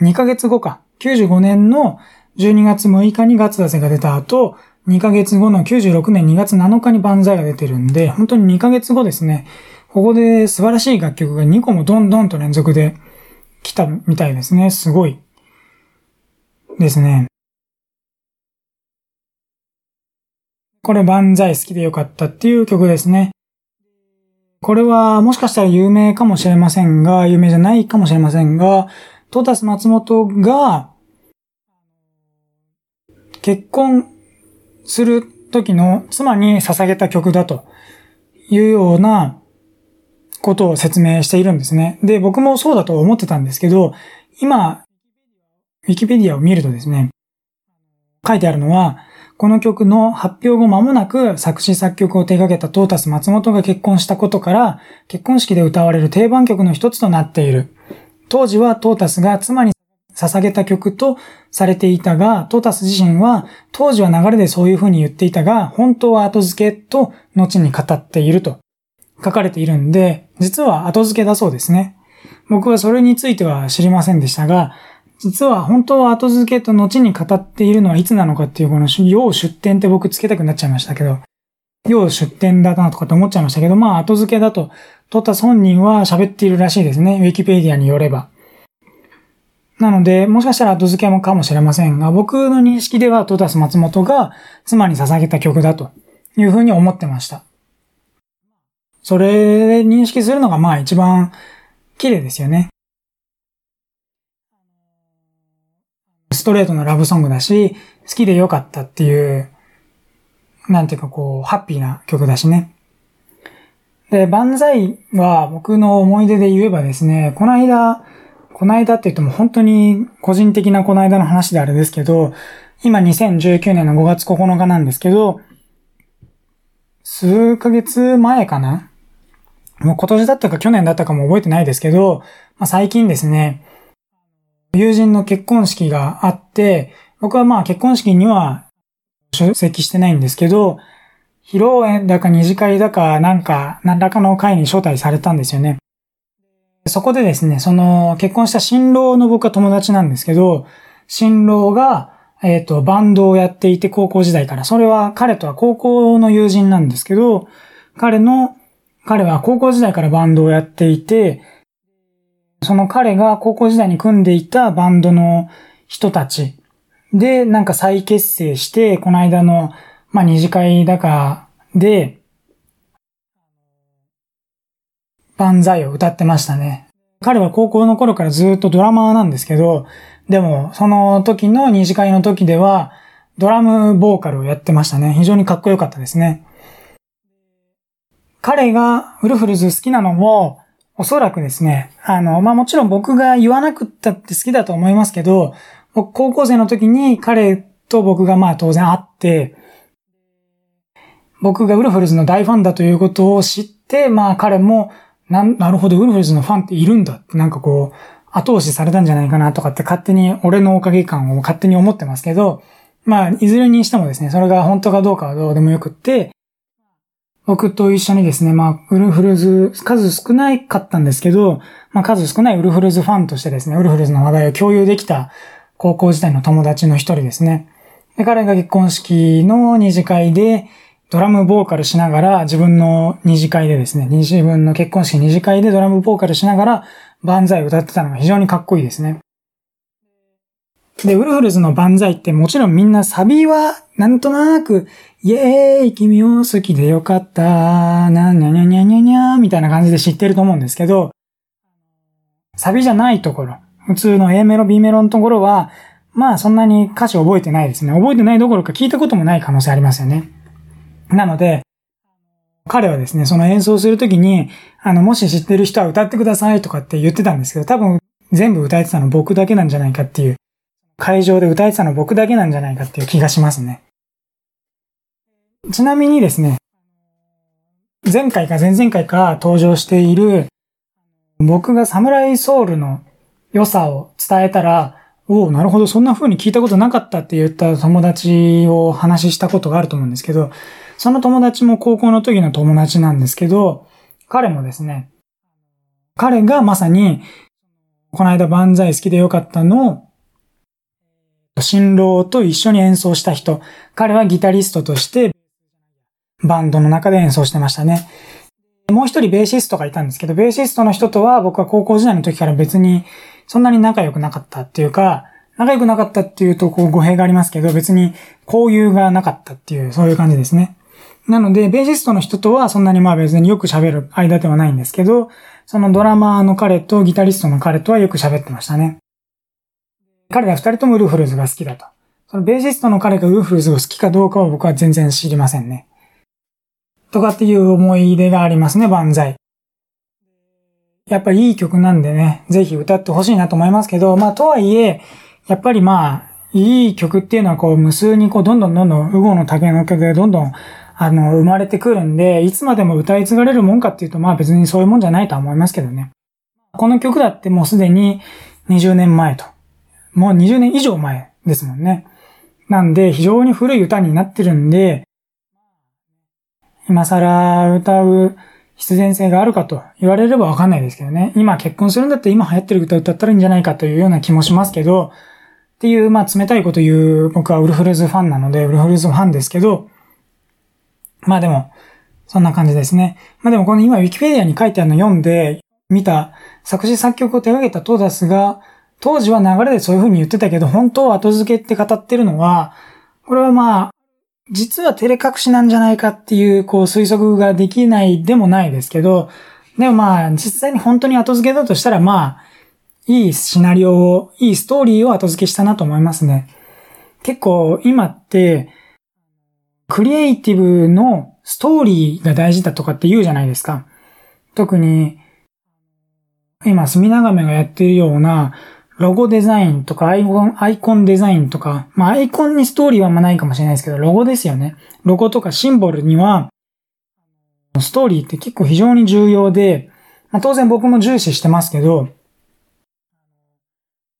2ヶ月後か。95年の12月6日にガツダゼが出た後、2ヶ月後の96年2月7日に万歳が出てるんで、本当に2ヶ月後ですね。ここで素晴らしい楽曲が2個もどんどんと連続で来たみたいですね。すごい。ですね。これ万歳好きでよかったっていう曲ですね。これはもしかしたら有名かもしれませんが、有名じゃないかもしれませんが、トータス松本が結婚する時の妻に捧げた曲だというようなことを説明しているんですね。で、僕もそうだと思ってたんですけど、今、ウィキペディアを見るとですね、書いてあるのは、この曲の発表後間もなく作詞作曲を手掛けたトータス松本が結婚したことから、結婚式で歌われる定番曲の一つとなっている。当時はトータスが妻に捧げた曲とされていたが、トータス自身は当時は流れでそういう風に言っていたが、本当は後付けと後に語っていると書かれているんで、実は後付けだそうですね。僕はそれについては知りませんでしたが、実は本当は後付けと後に語っているのはいつなのかっていうこの要出典って僕つけたくなっちゃいましたけど、要出典だなとかって思っちゃいましたけど、まあ後付けだと、トタス本人は喋っているらしいですね。ウィキペディアによれば。なので、もしかしたら後付けもかもしれませんが、僕の認識ではトタス松本が妻に捧げた曲だというふうに思ってました。それで認識するのがまあ一番綺麗ですよね。ストレートなラブソングだし、好きでよかったっていうなんていうかこう、ハッピーな曲だしね。で、万歳は僕の思い出で言えばですね、この間、この間って言っても本当に個人的なこの間の話であれですけど、今2019年の5月9日なんですけど、数ヶ月前かな？もう今年だったか去年だったかも覚えてないですけど、まあ、最近ですね、友人の結婚式があって、僕はまあ結婚式には出席してないんですけど、披露宴だか二次会だかなんか何らかの会に招待されたんですよね。そこでですね、その結婚した新郎の僕は友達なんですけど、新郎が、えっ、ー、と、バンドをやっていて高校時代から、それは彼とは高校の友人なんですけど、彼の、彼は高校時代からバンドをやっていて、その彼が高校時代に組んでいたバンドの人たちで、なんか再結成して、この間の、まあ、二次会だかで、万歳を歌ってましたね。彼は高校の頃からずっとドラマーなんですけど、でも、その時の二次会の時では、ドラムボーカルをやってましたね。非常にかっこよかったですね。彼がウルフルズ好きなのも、おそらくですね、あの、まあ、もちろん僕が言わなくったって好きだと思いますけど、僕高校生の時に彼と僕がまあ当然会って、僕がウルフルズの大ファンだということを知って、まあ彼も、な、なるほど、ウルフルズのファンっているんだってなんかこう、後押しされたんじゃないかなとかって勝手に俺のおかげ感を勝手に思ってますけど、まあ、いずれにしてもですね、それが本当かどうかはどうでもよくって、僕と一緒にですね、まあ、ウルフルズ、数少ないかったんですけど、まあ、数少ないウルフルズファンとしてですね、ウルフルズの話題を共有できた高校時代の友達の一人ですね。で、彼が結婚式の二次会で、ドラムボーカルしながら、自分の二次会でですね、自分の結婚式二次会でドラムボーカルしながら、万歳歌ってたのが非常にかっこいいですね。で、ウルフルズの万歳ってもちろんみんなサビはなんとなく、イエーイ君を好きでよかった、なにゃにゃにゃにゃにゃみたいな感じで知ってると思うんですけど、サビじゃないところ、普通の A メロ、B メロのところは、まあそんなに歌詞覚えてないですね。覚えてないどころか聞いたこともない可能性ありますよね。なので、彼はですね、その演奏するときに、あの、もし知ってる人は歌ってくださいとかって言ってたんですけど、多分全部歌えてたの僕だけなんじゃないかっていう、会場で歌えてたの僕だけなんじゃないかっていう気がしますね。ちなみにですね、前回か前々回か登場している、僕がサムライソウルの良さを伝えたら、おお、なるほど、そんな風に聞いたことなかったって言った友達を話したことがあると思うんですけど、その友達も高校の時の友達なんですけど、彼もですね、彼がまさに、この間万歳好きでよかったのを、新郎と一緒に演奏した人。彼はギタリストとして、バンドの中で演奏してましたね。もう一人ベーシストがいたんですけど、ベーシストの人とは僕は高校時代の時から別にそんなに仲良くなかったっていうか、仲良くなかったっていうとこう語弊がありますけど、別に交友がなかったっていう、そういう感じですね。なので、ベーシストの人とはそんなにまあ別によく喋る間ではないんですけど、そのドラマーの彼とギタリストの彼とはよく喋ってましたね。彼ら二人ともウルフルズが好きだと。そのベーシストの彼がウルフルズを好きかどうかは僕は全然知りませんね。とかっていう思い出がありますね、万歳。やっぱりいい曲なんでね、ぜひ歌ってほしいなと思いますけど、まあとはいえ、やっぱりまあ、いい曲っていうのはこう無数にこうどんどんどんどん、ウゴの竹の曲でどんどんあの、生まれてくるんで、いつまでも歌い継がれるもんかっていうと、まあ別にそういうもんじゃないとは思いますけどね。この曲だってもうすでに20年前と。もう20年以上前ですもんね。なんで、非常に古い歌になってるんで、今更歌う必然性があるかと言われればわかんないですけどね。今結婚するんだって今流行ってる歌歌ったらいいんじゃないかというような気もしますけど、っていう、まあ冷たいこと言う僕はウルフルズファンなので、ウルフルズファンですけど、まあでも、そんな感じですね。まあでもこの今ウィキペディアに書いてあるの読んで、見た作詞作曲を手掛けたトーダスが、当時は流れでそういう風に言ってたけど、本当は後付けって語ってるのは、これはまあ、実は照れ隠しなんじゃないかっていう、こう推測ができないでもないですけど、でもまあ、実際に本当に後付けだとしたら、まあ、いいシナリオを、いいストーリーを後付けしたなと思いますね。結構、今って、クリエイティブのストーリーが大事だとかって言うじゃないですか。特に、今、隅長めがやってるような、ロゴデザインとかアイコン、アイコンデザインとか、まあアイコンにストーリーはあんまないかもしれないですけど、ロゴですよね。ロゴとかシンボルには、ストーリーって結構非常に重要で、まあ、当然僕も重視してますけど、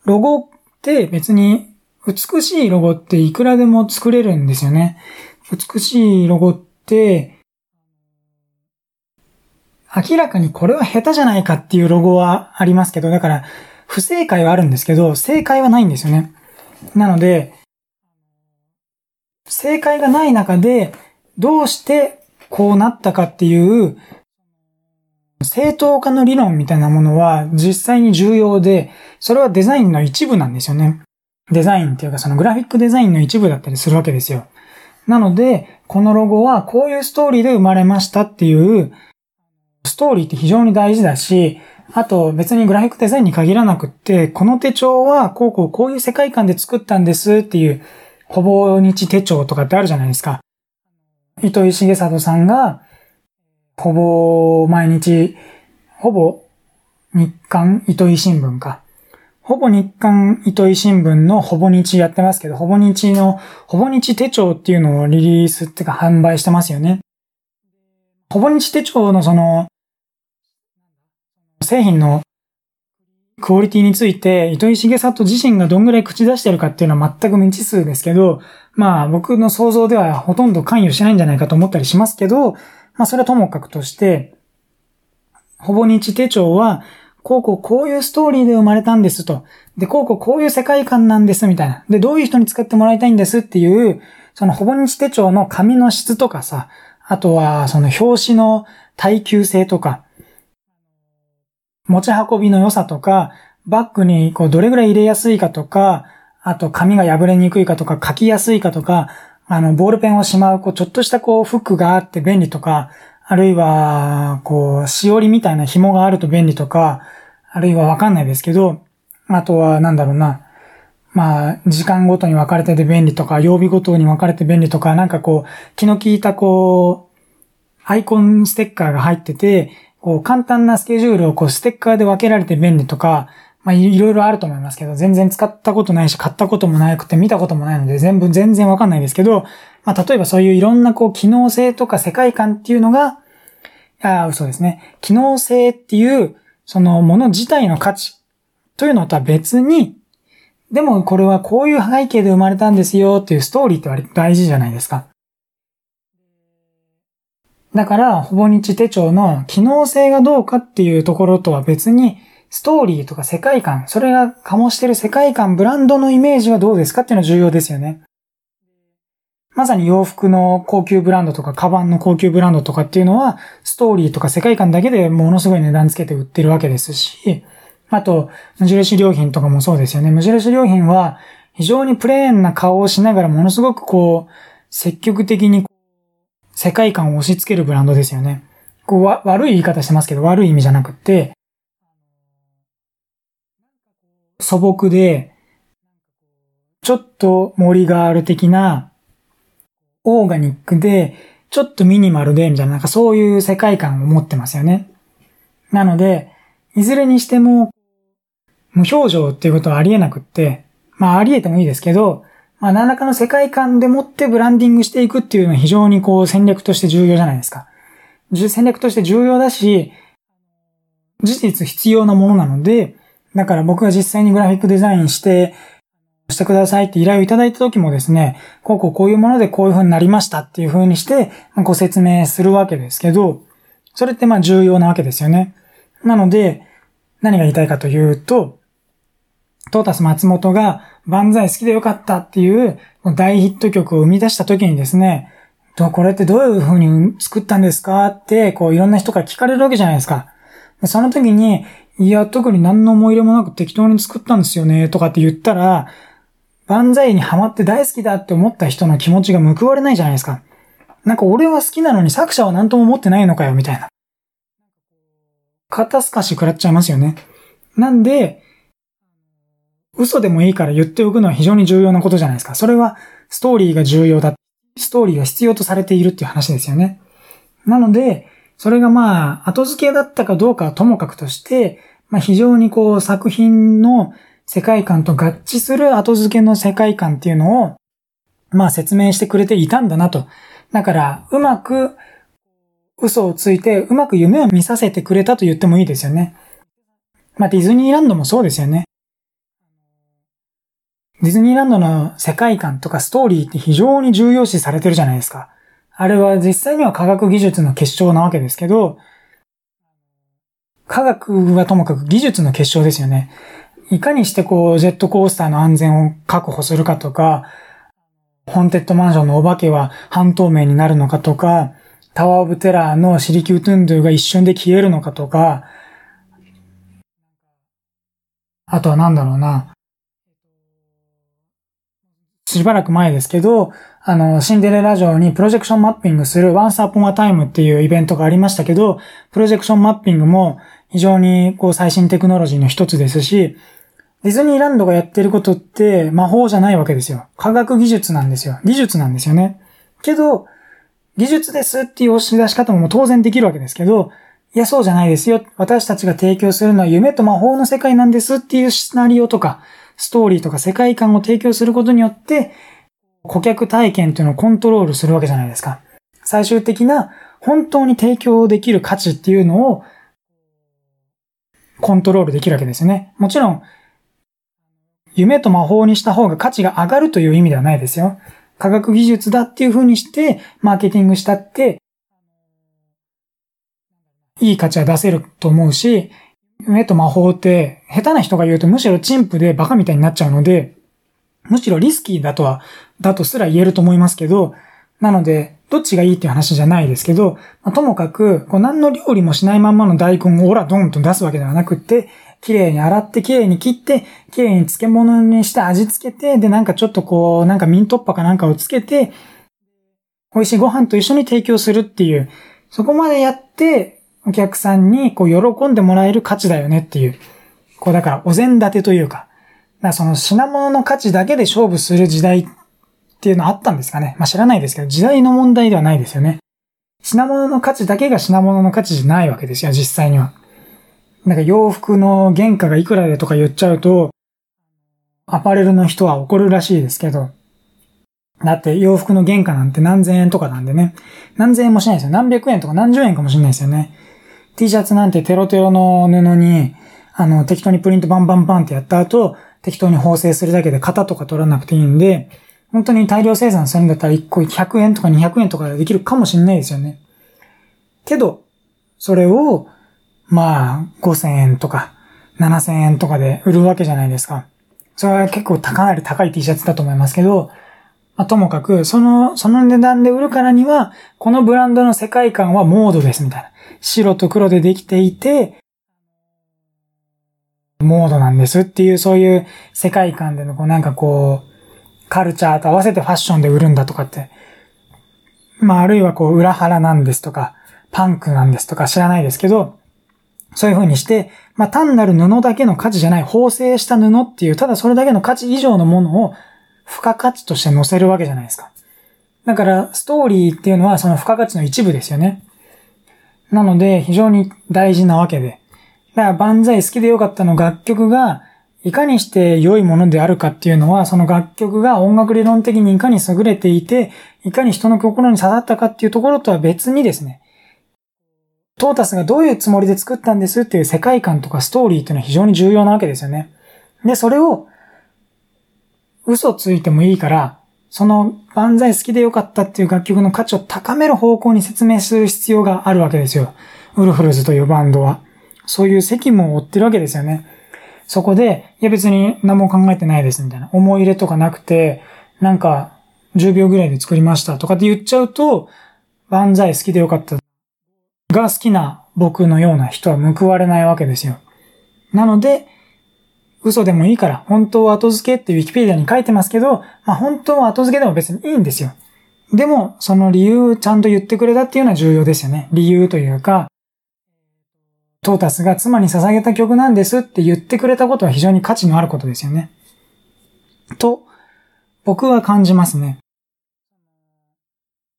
ロゴって別に美しいロゴっていくらでも作れるんですよね。美しいロゴって、明らかにこれは下手じゃないかっていうロゴはありますけど、だから不正解はあるんですけど、正解はないんですよね。なので、正解がない中で、どうしてこうなったかっていう、正当化の理論みたいなものは実際に重要で、それはデザインの一部なんですよね。デザインっていうかそのグラフィックデザインの一部だったりするわけですよ。なので、このロゴはこういうストーリーで生まれましたっていう、ストーリーって非常に大事だし、あと別にグラフィックデザインに限らなくって、この手帳はこうこうこういう世界観で作ったんですっていう、ほぼ日手帳とかってあるじゃないですか。糸井重里さんが、ほぼ毎日、ほぼ日刊糸井新聞か。ほぼ日刊糸井新聞のほぼ日やってますけど、ほぼ日の、ほぼ日手帳っていうのをリリースっていうか販売してますよね。ほぼ日手帳のその、製品のクオリティについて、糸井重里自身がどんぐらい口出してるかっていうのは全く未知数ですけど、まあ僕の想像ではほとんど関与しないんじゃないかと思ったりしますけど、まあそれはともかくとして、ほぼ日手帳は、こうこうこういうストーリーで生まれたんですと。で、こうこうこういう世界観なんですみたいな。で、どういう人に使ってもらいたいんですっていう、そのほぼ日手帳の紙の質とかさ、あとはその表紙の耐久性とか、持ち運びの良さとか、バッグにこうどれぐらい入れやすいかとか、あと紙が破れにくいかとか、書きやすいかとか、あの、ボールペンをしまう、こう、ちょっとしたこう、フックがあって便利とか、あるいは、こう、しおりみたいな紐があると便利とか、あるいはわかんないですけど、あとは、なんだろうな、まあ、時間ごとに分かれてて便利とか、曜日ごとに分かれて便利とか、なんかこう、気の利いたこう、アイコンステッカーが入ってて、こう、簡単なスケジュールをこう、ステッカーで分けられて便利とか、まあ、いろいろあると思いますけど、全然使ったことないし、買ったこともなくて見たこともないので、全部、全然わかんないですけど、まあ、例えばそういういろんなこう、機能性とか世界観っていうのが、ああ、嘘ですね。機能性っていう、そのもの自体の価値というのとは別に、でもこれはこういう背景で生まれたんですよっていうストーリーって割と大事じゃないですか。だから、ほぼ日手帳の機能性がどうかっていうところとは別に、ストーリーとか世界観、それが醸してる世界観、ブランドのイメージはどうですかっていうのは重要ですよね。まさに洋服の高級ブランドとか、カバンの高級ブランドとかっていうのは、ストーリーとか世界観だけでものすごい値段つけて売ってるわけですし、あと、無印良品とかもそうですよね。無印良品は、非常にプレーンな顔をしながらものすごくこう、積極的に世界観を押し付けるブランドですよね。こうわ悪い言い方してますけど、悪い意味じゃなくて、素朴で、ちょっと森がある的な、オーガニックで、ちょっとミニマルで、みたいな、なんかそういう世界観を持ってますよね。なので、いずれにしても、無表情っていうことはありえなくって、まあありえてもいいですけど、まあ何らかの世界観でもってブランディングしていくっていうのは非常にこう戦略として重要じゃないですか。戦略として重要だし、事実必要なものなので、だから僕が実際にグラフィックデザインして、してくださいって依頼をいただいた時もですね、こうこうこういうものでこういう風になりましたっていう風にしてご説明するわけですけど、それってまあ重要なわけですよね。なので、何が言いたいかというと、トータス松本が万歳好きでよかったっていう大ヒット曲を生み出した時にですね、これってどういう風に作ったんですかって、こういろんな人から聞かれるわけじゃないですか。その時に、いや、特に何の思い入れもなく適当に作ったんですよね、とかって言ったら、万歳にハマって大好きだって思った人の気持ちが報われないじゃないですか。なんか俺は好きなのに作者は何とも思ってないのかよ、みたいな。肩透かし食らっちゃいますよね。なんで、嘘でもいいから言っておくのは非常に重要なことじゃないですか。それはストーリーが重要だ。ストーリーが必要とされているっていう話ですよね。なので、それがまあ、後付けだったかどうかはともかくとして、まあ非常にこう作品の世界観と合致する後付けの世界観っていうのを、まあ説明してくれていたんだなと。だから、うまく嘘をついて、うまく夢を見させてくれたと言ってもいいですよね。まあディズニーランドもそうですよね。ディズニーランドの世界観とかストーリーって非常に重要視されてるじゃないですか。あれは実際には科学技術の結晶なわけですけど、科学はともかく技術の結晶ですよね。いかにしてこう、ジェットコースターの安全を確保するかとか、ホンテッドマンションのお化けは半透明になるのかとか、タワーオブテラーのシリキュートゥンドゥが一瞬で消えるのかとか、あとはなんだろうな。しばらく前ですけど、あの、シンデレラ城にプロジェクションマッピングする Once Upon a Time っていうイベントがありましたけど、プロジェクションマッピングも非常にこう最新テクノロジーの一つですし、ディズニーランドがやってることって魔法じゃないわけですよ。科学技術なんですよ。技術なんですよね。けど、技術ですっていう押し出し方も当然できるわけですけど、いや、そうじゃないですよ。私たちが提供するのは夢と魔法の世界なんですっていうシナリオとか、ストーリーとか世界観を提供することによって、顧客体験っていうのをコントロールするわけじゃないですか。最終的な本当に提供できる価値っていうのをコントロールできるわけですよね。もちろん、夢と魔法にした方が価値が上がるという意味ではないですよ。科学技術だっていう風にして、マーケティングしたって、いい価値は出せると思うし、夢と魔法って、下手な人が言うとむしろ陳腐でバカみたいになっちゃうので、むしろリスキーだとは、だとすら言えると思いますけど、なので、どっちがいいっていう話じゃないですけど、まあ、ともかく、こう何の料理もしないまんまの大根をオラドンと出すわけではなくって、綺麗に洗って綺麗に切って、綺麗に漬物にして味付けて、でなんかちょっとこう、なんかミントッパかなんかをつけて、美味しいご飯と一緒に提供するっていう、そこまでやって、お客さんにこう喜んでもらえる価値だよねっていう。こうだからお膳立てというか、だその品物の価値だけで勝負する時代っていうのあったんですかね。まあ、知らないですけど、時代の問題ではないですよね。品物の価値だけが品物の価値じゃないわけですよ、実際には。なんか洋服の原価がいくらでとか言っちゃうと、アパレルの人は怒るらしいですけど、だって洋服の原価なんて何千円とかなんでね、何千円もしないですよ。何百円とか何十円かもしれないですよね。T シャツなんてテロテロの布に、あの、適当にプリントバンバンバンってやった後、適当に縫製するだけで型とか取らなくていいんで、本当に大量生産するんだったら1個100円とか200円とかでできるかもしれないですよね。けど、それを、まあ、5000円とか、7000円とかで売るわけじゃないですか。それは結構かなり高い T シャツだと思いますけど、まあ、ともかく、その、その値段で売るからには、このブランドの世界観はモードですみたいな。白と黒でできていて、モードなんですっていう、そういう世界観での、こうなんかこう、カルチャーと合わせてファッションで売るんだとかって。まあ、あるいはこう、裏腹なんですとか、パンクなんですとか知らないですけど、そういう風にして、まあ、単なる布だけの価値じゃない、縫製した布っていう、ただそれだけの価値以上のものを、付加価値として載せるわけじゃないですか。だから、ストーリーっていうのはその付加価値の一部ですよね。なので、非常に大事なわけで。だから、万歳好きでよかったの楽曲が、いかにして良いものであるかっていうのは、その楽曲が音楽理論的にいかに優れていて、いかに人の心に刺さったかっていうところとは別にですね、トータスがどういうつもりで作ったんですっていう世界観とかストーリーっていうのは非常に重要なわけですよね。で、それを嘘ついてもいいから、その万歳好きでよかったっていう楽曲の価値を高める方向に説明する必要があるわけですよ。ウルフルズというバンドは。そういう責務を負ってるわけですよね。そこで、いや別に何も考えてないですみたいな。思い入れとかなくて、なんか10秒ぐらいで作りましたとかって言っちゃうと、万歳好きでよかったが好きな僕のような人は報われないわけですよ。なので、嘘でもいいから、本当は後付けってウィキペディアに書いてますけど、まあ本当は後付けでも別にいいんですよ。でも、その理由をちゃんと言ってくれたっていうのは重要ですよね。理由というか、トータスが妻に捧げた曲なんですって言ってくれたことは非常に価値のあることですよね。と、僕は感じますね。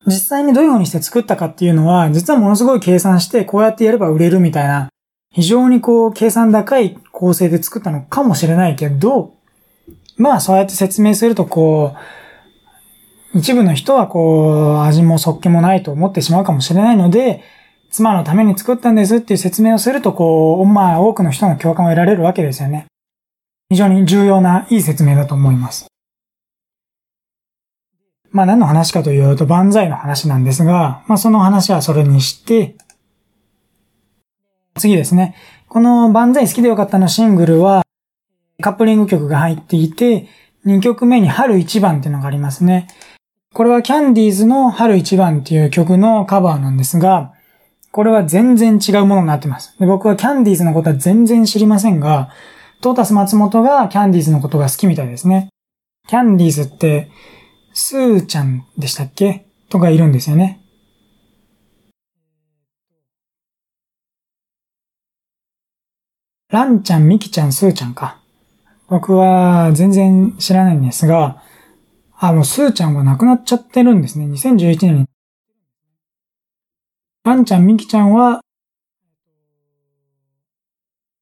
実際にどういう風にして作ったかっていうのは、実はものすごい計算して、こうやってやれば売れるみたいな、非常にこう、計算高い構成で作ったのかもしれないけど、まあそうやって説明するとこう、一部の人はこう、味もそっけもないと思ってしまうかもしれないので、妻のために作ったんですっていう説明をすると、こう、まあ多くの人の共感を得られるわけですよね。非常に重要ないい説明だと思います。まあ何の話かというと、万歳の話なんですが、まあその話はそれにして、次ですね。この万歳好きでよかったのシングルは、カップリング曲が入っていて、2曲目に春一番っていうのがありますね。これはキャンディーズの春一番っていう曲のカバーなんですが、これは全然違うものになってます。で僕はキャンディーズのことは全然知りませんが、トータス松本がキャンディーズのことが好きみたいですね。キャンディーズって、スーちゃんでしたっけ？とかいるんですよね。ランちゃん、ミキちゃん、スーちゃんか。僕は全然知らないんですが、あの、スーちゃんは亡くなっちゃってるんですね。2011年に。ランちゃん、ミキちゃんは、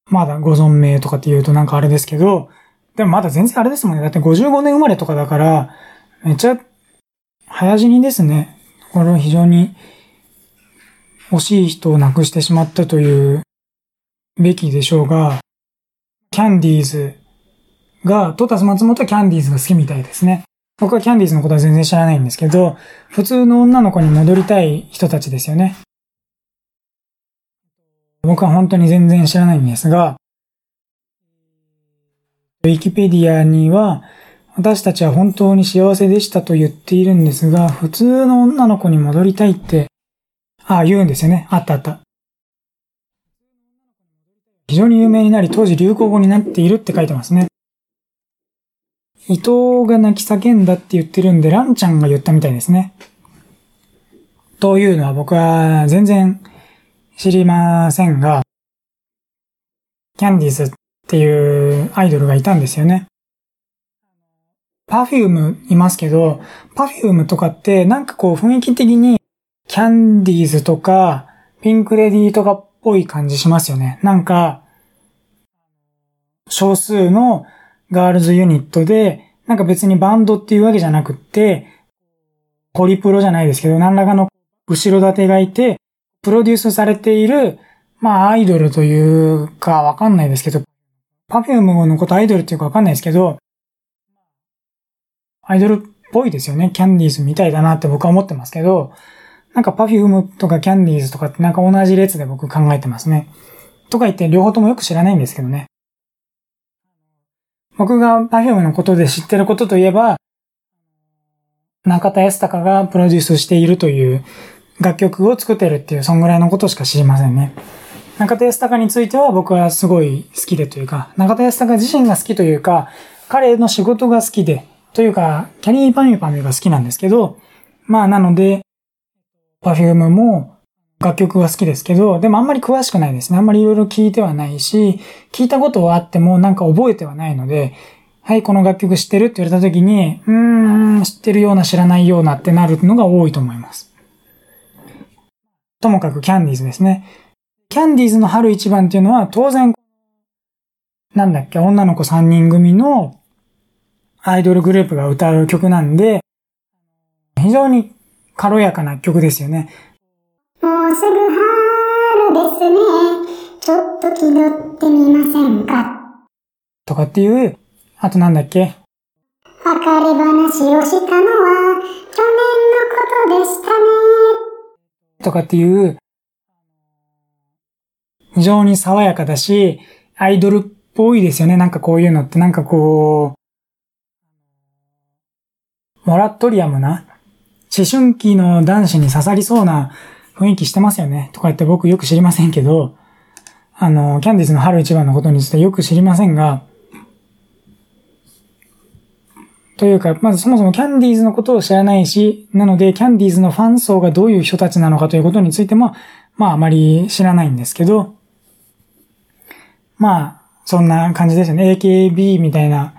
まだご存命とかって言うとなんかあれですけど、でもまだ全然あれですもんね。だって55年生まれとかだから、めっちゃ、早死にですね。これは非常に惜しい人を亡くしてしまったというべきでしょうが、キャンディーズが、トータス松本はキャンディーズが好きみたいですね。僕はキャンディーズのことは全然知らないんですけど、普通の女の子に戻りたい人たちですよね。僕は本当に全然知らないんですが、ウィキペディアには、私たちは本当に幸せでしたと言っているんですが、普通の女の子に戻りたいって、ああ、言うんですよね。あったあった。非常に有名になり、当時流行語になっているって書いてますね。伊藤が泣き叫んだって言ってるんで、ランちゃんが言ったみたいですね。というのは僕は全然知りませんが、キャンディーズっていうアイドルがいたんですよね。パフュームいますけど、パフュームとかってなんかこう雰囲気的にキャンディーズとかピンクレディーとかっぽい感じしますよね。なんか、少数のガールズユニットで、なんか別にバンドっていうわけじゃなくって、ホリプロじゃないですけど、何らかの後ろ盾がいて、プロデュースされている、まあアイドルというかわかんないですけど、パフュームのことアイドルっていうかわかんないですけど、アイドルっぽいですよね。キャンディーズみたいだなって僕は思ってますけど、なんかパフュームとかキャンディーズとかってなんか同じ列で僕考えてますね。とか言って両方ともよく知らないんですけどね。僕がパフュームのことで知ってることといえば、中田ヤスタカがプロデュースしているという楽曲を作ってるっていう、そんぐらいのことしか知りませんね。中田ヤスタカについては僕はすごい好きでというか、中田ヤスタカ自身が好きというか、彼の仕事が好きで、というか、きゃりーぱみゅぱみゅが好きなんですけど、まあなので、パフュームも楽曲が好きですけど、でもあんまり詳しくないですね。あんまりいろいろ聞いてはないし、聞いたことはあってもなんか覚えてはないので、はい、この楽曲知ってるって言われた時に、うーん、知ってるような知らないようなってなるのが多いと思います。ともかくキャンディーズですね。キャンディーズの春一番っていうのは当然、なんだっけ、女の子3人組のアイドルグループが歌う曲なんで、非常に軽やかな曲ですよね。もうすぐ春ですね。ちょっと気取ってみませんか？とかっていう、あとなんだっけ？別れ話をしたのは去年のことでしたね。とかっていう、非常に爽やかだし、アイドルっぽいですよね。なんかこういうのってなんかこう、モラトリアムな、思春期の男子に刺さりそうな雰囲気してますよね。とか言って僕よく知りませんけど、あの、キャンディーズの春一番のことについてよく知りませんが、というか、まずそもそもキャンディーズのことを知らないし、なので、キャンディーズのファン層がどういう人たちなのかということについても、まああまり知らないんですけど、まあ、そんな感じですよね。AKB みたいな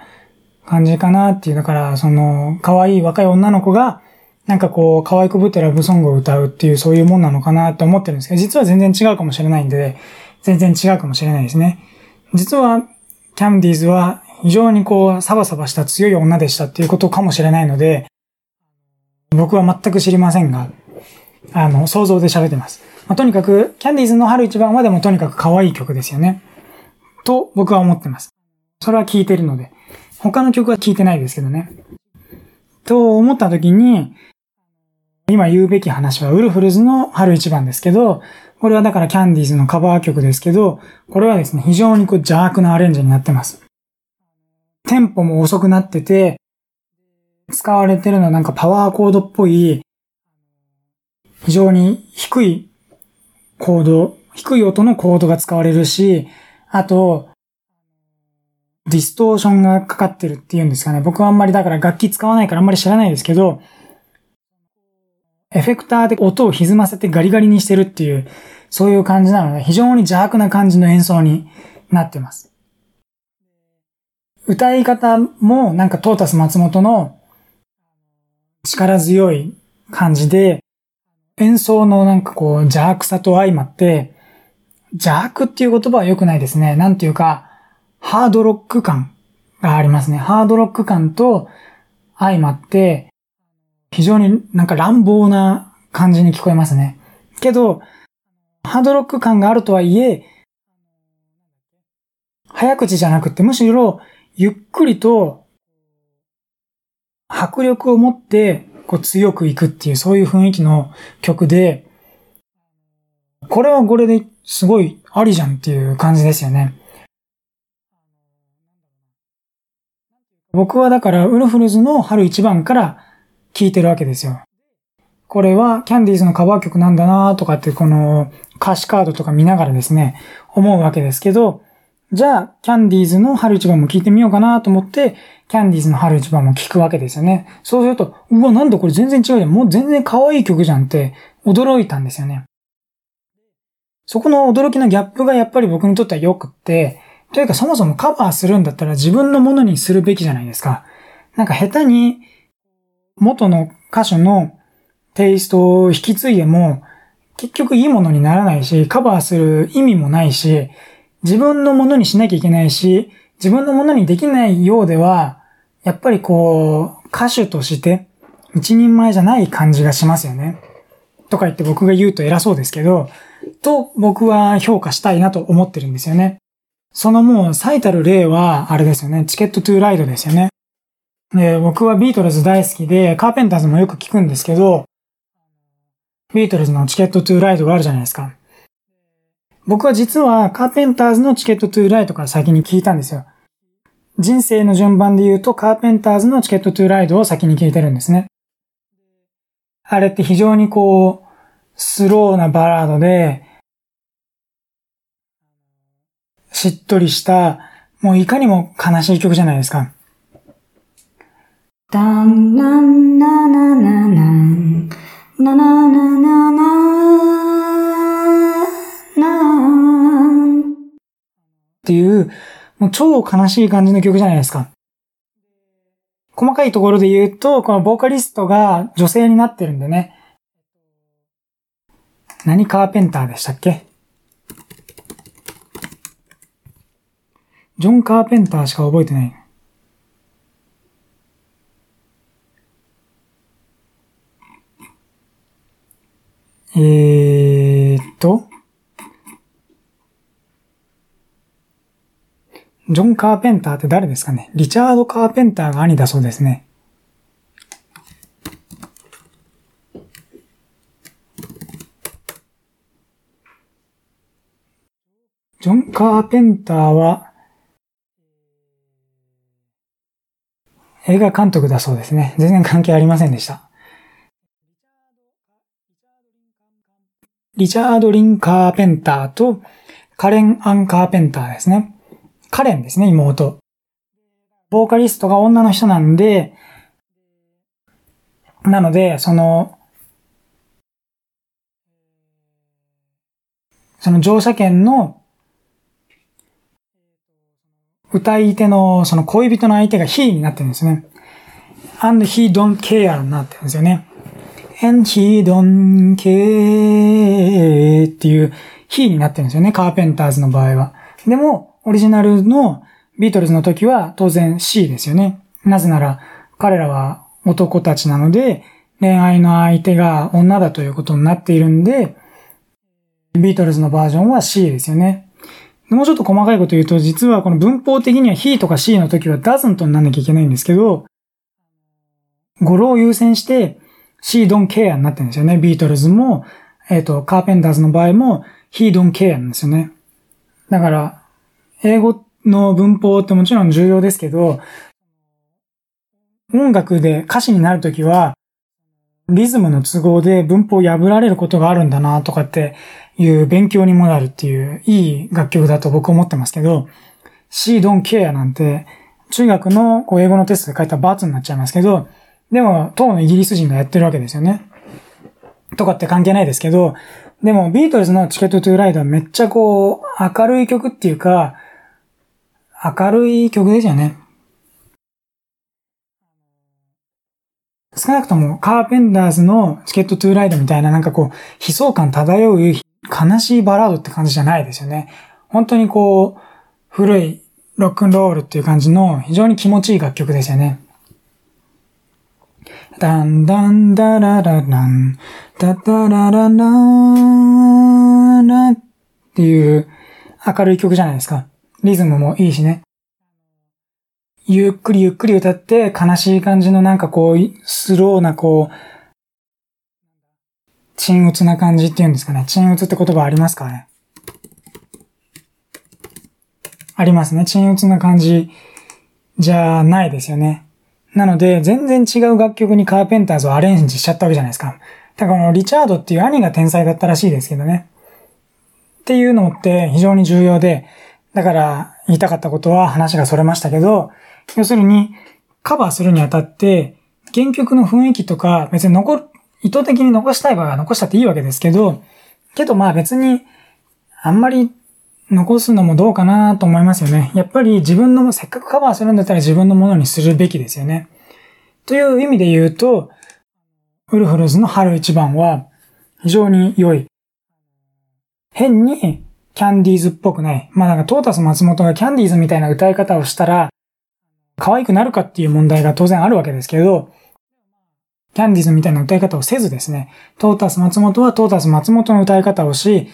感じかなっていう。だから、その、可愛い若い女の子が、なんかこう、可愛くぶってラブソングを歌うっていうそういうもんなのかなって思ってるんですけど、実は全然違うかもしれないんで、全然違うかもしれないですね。実は、キャンディーズは非常にこう、サバサバした強い女でしたっていうことかもしれないので、僕は全く知りませんが、あの、想像で喋ってます。まあ、とにかく、キャンディーズの春一番はでもとにかく可愛い曲ですよね。と、僕は思ってます。それは聞いてるので。他の曲は聞いてないですけどね。と思った時に、今言うべき話はウルフルズの春一番ですけど、これはだからキャンディーズのカバー曲ですけど、これはですね、非常にこう邪悪なアレンジになってます。テンポも遅くなってて、使われてるのはなんかパワーコードっぽい、非常に低いコード、低い音のコードが使われるし、あと、ディストーションがかかってるっていうんですかね。僕はあんまりだから楽器使わないからあんまり知らないですけど、エフェクターで音を歪ませてガリガリにしてるっていう、そういう感じなので、非常に邪悪な感じの演奏になってます。歌い方もなんかトータス松本の力強い感じで、演奏のなんかこう邪悪さと相まって、邪悪っていう言葉は良くないですね。なんていうか、ハードロック感がありますね。ハードロック感と相まって、非常になんか乱暴な感じに聞こえますね。けど、ハードロック感があるとはいえ、早口じゃなくてむしろゆっくりと迫力を持ってこう強くいくっていうそういう雰囲気の曲で、これはこれですごいありじゃんっていう感じですよね。僕はだからウルフルズの春一番から聴いてるわけですよ。これはキャンディーズのカバー曲なんだなとかってこの歌詞カードとか見ながらですね、思うわけですけど、じゃあ、キャンディーズの春一番も聴いてみようかなと思って、キャンディーズの春一番も聴くわけですよね。そうすると、うわ、なんだこれ全然違うじゃん。もう全然可愛い曲じゃんって驚いたんですよね。そこの驚きのギャップがやっぱり僕にとっては良くって、というかそもそもカバーするんだったら自分のものにするべきじゃないですか。なんか下手に元の歌手のテイストを引き継いでも、結局いいものにならないし、カバーする意味もないし、自分のものにしなきゃいけないし、自分のものにできないようでは、やっぱりこう、歌手として一人前じゃない感じがしますよね。とか言って僕が言うと偉そうですけど、と僕は評価したいなと思ってるんですよね。そのもう最たる例は、あれですよね。チケットトゥーライドですよね。で、僕はビートルズ大好きで、カーペンターズもよく聞くんですけど、ビートルズのチケットトゥーライドがあるじゃないですか。僕は実はカーペンターズのチケットトゥーライドから先に聞いたんですよ。人生の順番で言うとカーペンターズのチケットトゥーライドを先に聞いてるんですね。あれって非常にこう、スローなバラードで、しっとりした、もういかにも悲しい曲じゃないですか。ダンナンナナナナン、ナナナナナナンっていう、もう超悲しい感じの曲じゃないですか。細かいところで言うと、このボーカリストが女性になってるんでね。何カーペンターでしたっけジョン・カーペンターしか覚えてない。えー、と、ジョン・カーペンターって誰ですかね？リチャード・カーペンターが兄だそうですね。ジョン・カーペンターは、映画監督だそうですね。全然関係ありませんでした。リチャード・リン・カーペンターとカレン・アン・カーペンターですね。カレンですね、妹。ボーカリストが女の人なんで、なので、その、その乗車券の歌い手のその恋人の相手が he になってるんですね。and he don't care になってるんですよね。And he don't care っていう he になってるんですよね。カーペンターズの場合は。でも、オリジナルのビートルズの時は当然 C ですよね。なぜなら彼らは男たちなので恋愛の相手が女だということになっているんで、ビートルズのバージョンは C ですよね。もうちょっと細かいこと言うと、実はこの文法的には he とか C の時は doesn't になんなきゃいけないんですけど、語呂を優先して she don't care になってるんですよね。ビートルズも、えっ、ー、と、カーペンターズの場合も he don't care なんですよね。だから、英語の文法ってもちろん重要ですけど、音楽で歌詞になるときは、リズムの都合で文法を破られることがあるんだなとかっていう勉強にもなるっていういい楽曲だと僕思ってますけど、She don't care なんて中学の英語のテストで書いた罰になっちゃいますけど、でも当のイギリス人がやってるわけですよね。とかって関係ないですけど、でもビートルズのチケットトゥーライドはめっちゃこう明るい曲っていうか、明るい曲ですよね。少なくともカーペンダーズのチケットトゥーライドみたいななんかこう、悲壮感漂う悲しいバラードって感じじゃないですよね。本当にこう、古いロックンロールっていう感じの非常に気持ちいい楽曲ですよね。ダンダンダラララン、ダダラララーラっていう明るい曲じゃないですか。リズムもいいしね。ゆっくりゆっくり歌って悲しい感じのなんかこう、スローなこう、沈鬱な感じっていうんですかね。沈鬱って言葉ありますかね？ありますね。沈鬱な感じじゃないですよね。なので、全然違う楽曲にカーペンターズをアレンジしちゃったわけじゃないですか。だからこのリチャードっていう兄が天才だったらしいですけどね。っていうのって非常に重要で、だから言いたかったことは話がそれましたけど、要するに、カバーするにあたって、原曲の雰囲気とか、別に残る、意図的に残したい場合は残したっていいわけですけど、けどまあ別に、あんまり残すのもどうかなと思いますよね。やっぱり自分の、せっかくカバーするんだったら自分のものにするべきですよね。という意味で言うと、ウルフルズの春一番は非常に良い。変にキャンディーズっぽくない。まあなんかトータス松本がキャンディーズみたいな歌い方をしたら、可愛くなるかっていう問題が当然あるわけですけど、キャンディーズみたいな歌い方をせずですね、トータス松本はトータス松本の歌い方をし、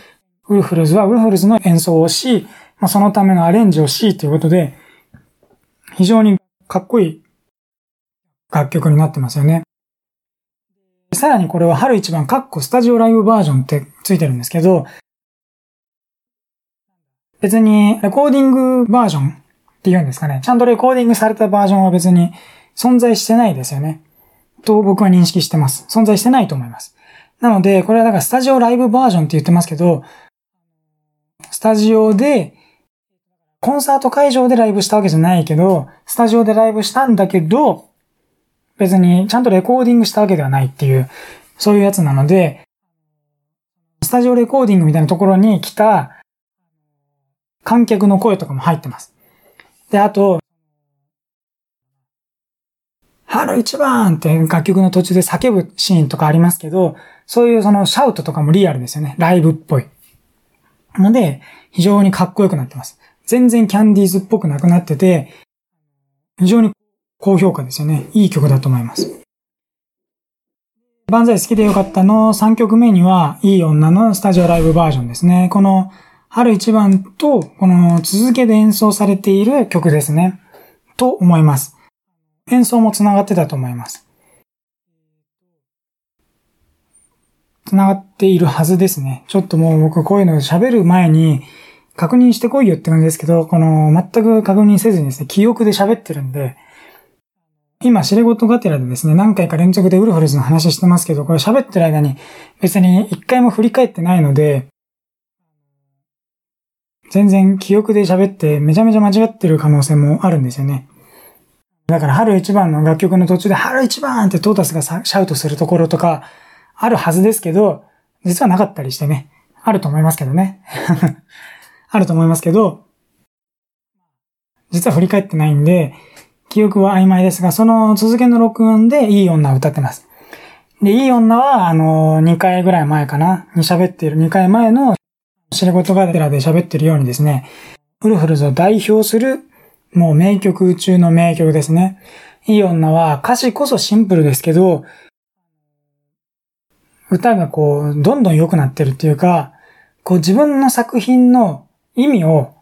ウルフルズはウルフルズの演奏をし、まあ、そのためのアレンジをし、ということで、非常にかっこいい楽曲になってますよね。さらにこれは春一番カッコスタジオライブバージョンってついてるんですけど、別にレコーディングバージョンっていうんですかね。ちゃんとレコーディングされたバージョンは別に存在してないですよね。と僕は認識してます。存在してないと思います。なので、これはだからスタジオライブバージョンって言ってますけど、スタジオで、コンサート会場でライブしたわけじゃないけど、スタジオでライブしたんだけど、別にちゃんとレコーディングしたわけではないっていう、そういうやつなので、スタジオレコーディングみたいなところに来た観客の声とかも入ってます。で、あと、春一番って楽曲の途中で叫ぶシーンとかありますけど、そういうそのシャウトとかもリアルですよね。ライブっぽい。ので、非常にかっこよくなってます。全然キャンディーズっぽくなくなってて、非常に高評価ですよね。いい曲だと思います。万歳好きでよかったの3曲目には、いい女のスタジオライブバージョンですね。この春一番と、この続けで演奏されている曲ですね。と思います。演奏も繋がってたと思います。繋がっているはずですね。ちょっともう僕こういうの喋る前に確認してこいよって感じですけど、この全く確認せずにですね、記憶で喋ってるんで、今、知れ事がてらでですね、何回か連続でウルフルズの話してますけど、これ喋ってる間に別に一回も振り返ってないので、全然記憶で喋ってめちゃめちゃ間違ってる可能性もあるんですよね。だから春一番の楽曲の途中で春一番ってトータスがシャウトするところとかあるはずですけど、実はなかったりしてね。あると思いますけどね。あると思いますけど、実は振り返ってないんで、記憶は曖昧ですが、その続けの録音でいい女を歌ってます。で、いい女は、あの、2回ぐらい前かな、に喋っている、2回前の、知り事がてらで喋ってるようにですね、ウルフルズを代表する、もう名曲中の名曲ですね。いい女は歌詞こそシンプルですけど、歌がこう、どんどん良くなってるっていうか、こう自分の作品の意味を、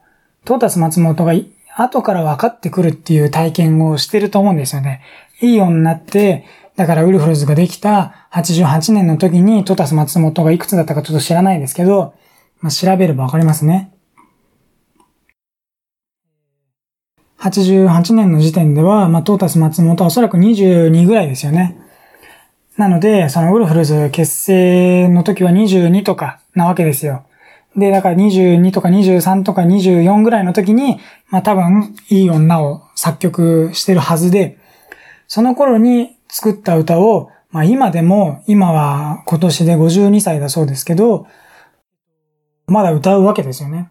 トータス松本が後から分かってくるっていう体験をしてると思うんですよね。いい女って、だからウルフルズができた88年の時にトータス松本がいくつだったかちょっと知らないですけど、まあ、調べれば分かりますね。88年の時点では、まあ、トータス松本はおそらく22ぐらいですよね。なので、そのウルフルズ結成の時は22とかなわけですよ。で、だから22とか23とか24ぐらいの時に、まあ多分、いい女を作曲してるはずで、その頃に作った歌を、まあ今でも、今は今年で52歳だそうですけど、まだ歌うわけですよね。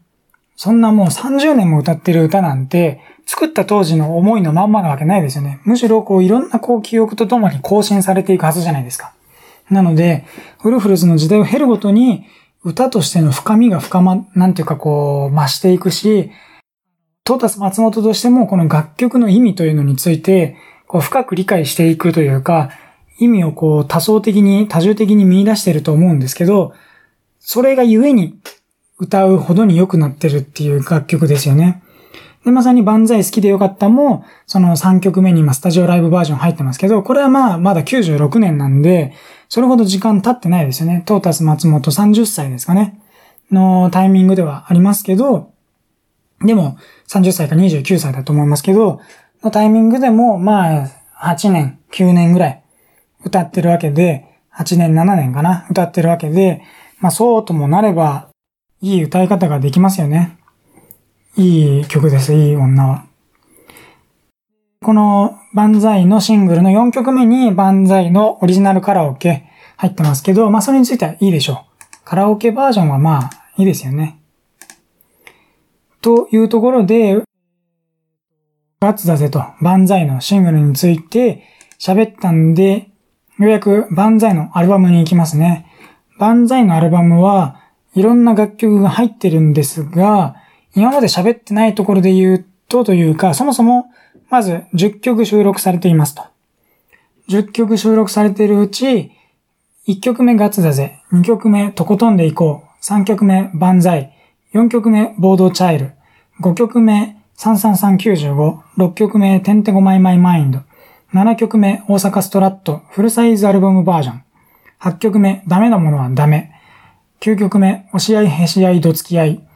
そんなもう30年も歌ってる歌なんて、作った当時の思いのまんまなわけないですよね。むしろこういろんなこう記憶とともに更新されていくはずじゃないですか。なので、ウルフルズの時代を経るごとに、歌としての深みが深ま、なんていうかこう、増していくし、トータス松本としてもこの楽曲の意味というのについて、こう深く理解していくというか、意味をこう多層的に、多重的に見出していると思うんですけど、それがゆえに歌うほどに良くなってるっていう楽曲ですよね。で、まさに万歳好きでよかったも、その3曲目に今スタジオライブバージョン入ってますけど、これはまあまだ96年なんで、それほど時間経ってないですよね。トータス松本30歳ですかね。のタイミングではありますけど、でも30歳か29歳だと思いますけど、のタイミングでもまあ8年、9年ぐらい歌ってるわけで、8年、7年かな歌ってるわけで、まあそうともなれば、いい歌い方ができますよね。いい曲です、いい女は。この万歳のシングルの4曲目に万歳のオリジナルカラオケ入ってますけど、まあそれについてはいいでしょう。カラオケバージョンはまあいいですよね。というところで、ガッツだぜと万歳のシングルについて喋ったんで、ようやく万歳のアルバムに行きますね。万歳のアルバムはいろんな楽曲が入ってるんですが、今まで喋ってないところで言うとというか、そもそも、まず10曲収録されていますと。10曲収録されているうち、1曲目ガッツだぜ、2曲目とことんでいこう、3曲目万歳、4曲目ボードチャイル、5曲目33395、6曲目てんてごまいまいマインド、7曲目大阪ストラット。フルサイズアルバムバージョン、8曲目ダメなものはダメ、9曲目、押し合いへし合いどつき合い。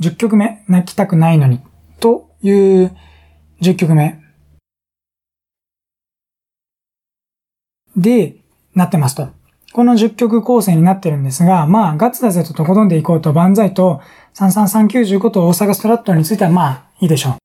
10曲目、泣きたくないのに。という10曲目。で、なってますと。この10曲構成になってるんですが、まあ、ガッツだぜととことんでいこうと、万歳と33395と大阪ストラットについてはまあ、いいでしょ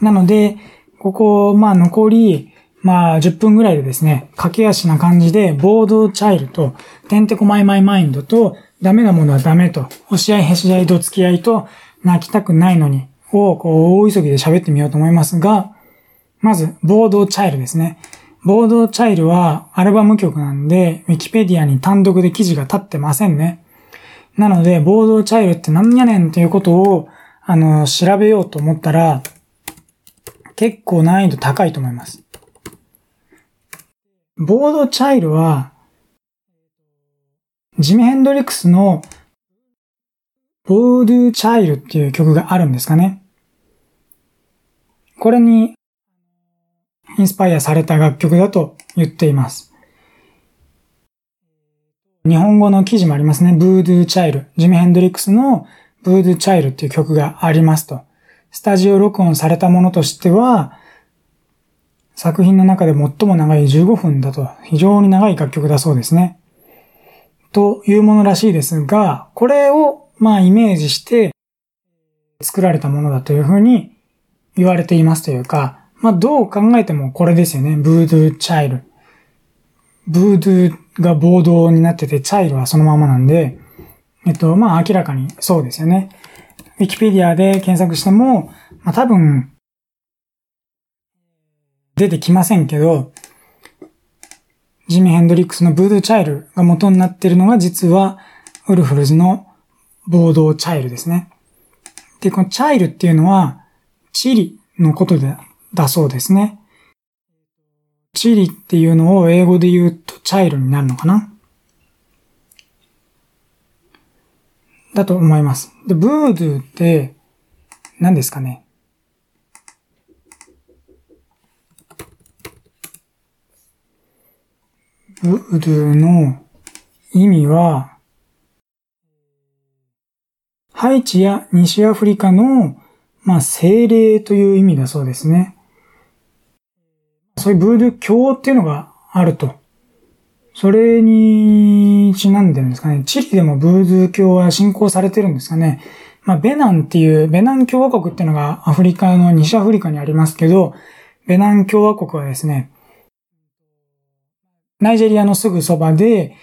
う。なので、ここ、まあ、残りまあ、10分ぐらいでですね、駆け足な感じで、ボードチャイルと、てんてこマイマイマインドと、ダメなものはダメと、押し合いへし合いどつき合いと、泣きたくないのに、を、こう、大急ぎで喋ってみようと思いますが、まず、ボードチャイルですね。ボードチャイルはアルバム曲なんで、ウィキペディアに単独で記事が立ってませんね。なので、ボードチャイルって何やねんということを、あの、調べようと思ったら、結構難易度高いと思います。ボードチャイルは、ジミ・ヘンドリックスのボードゥー・チャイルっていう曲があるんですかね。これにインスパイアされた楽曲だと言っています。日本語の記事もありますね。ブードゥー・チャイル。ジミ・ヘンドリックスのブードゥー・チャイルっていう曲がありますと。スタジオ録音されたものとしては、作品の中で最も長い15分だと非常に長い楽曲だそうですね。というものらしいですが、これをまあイメージして作られたものだというふうに言われていますというか、まあどう考えてもこれですよね。 Voodoo Chile。ブードゥーが暴動になってて、 Chile はそのままなんで、えっと、まあ明らかにそうですよね。ウィキペディアで検索しても、まあ多分、出てきませんけど、ジミ・ヘンドリックスの Voodoo Chile が元になっているのが実はウルフルズのボードチャイルですね。で、このチャイルっていうのはチリのことでだそうですね。チリっていうのを英語で言うとチャイルになるのかな？だと思います。で、ブードゥーって何ですかね？ブードゥーの意味は、ハイチや西アフリカの、まあ、精霊という意味だそうですね。そういうブードゥ教っていうのがあると。それにちなんでるんですかね。チリでもブードゥ教は信仰されてるんですかね。まあ、ベナンっていう、ベナン共和国っていうのがアフリカの西アフリカにありますけど、ベナン共和国はですね、ナイジェリアのすぐそばで、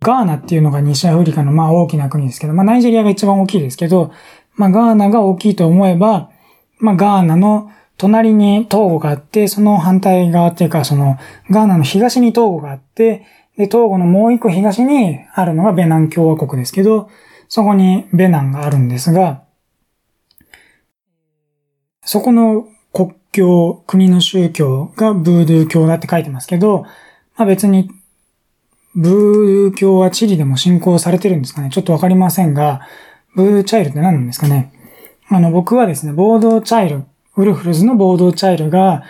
ガーナっていうのが西アフリカのまあ大きな国ですけど、まあナイジェリアが一番大きいですけど、まあガーナが大きいと思えば、まあガーナの隣にトーゴがあって、その反対側っていうか、そのガーナの東にトーゴがあって、で、トーゴのもう一個東にあるのがベナン共和国ですけど、そこにベナンがあるんですが、そこの国境、国の宗教がブードゥー教だって書いてますけど、まあ別に、ブー教はチリでも信仰されてるんですかね？ちょっとわかりませんが、 Voodoo Chile って何なんですかね？あの、僕はですね、ボードチャイル、ウルフルズのボードチャイルが、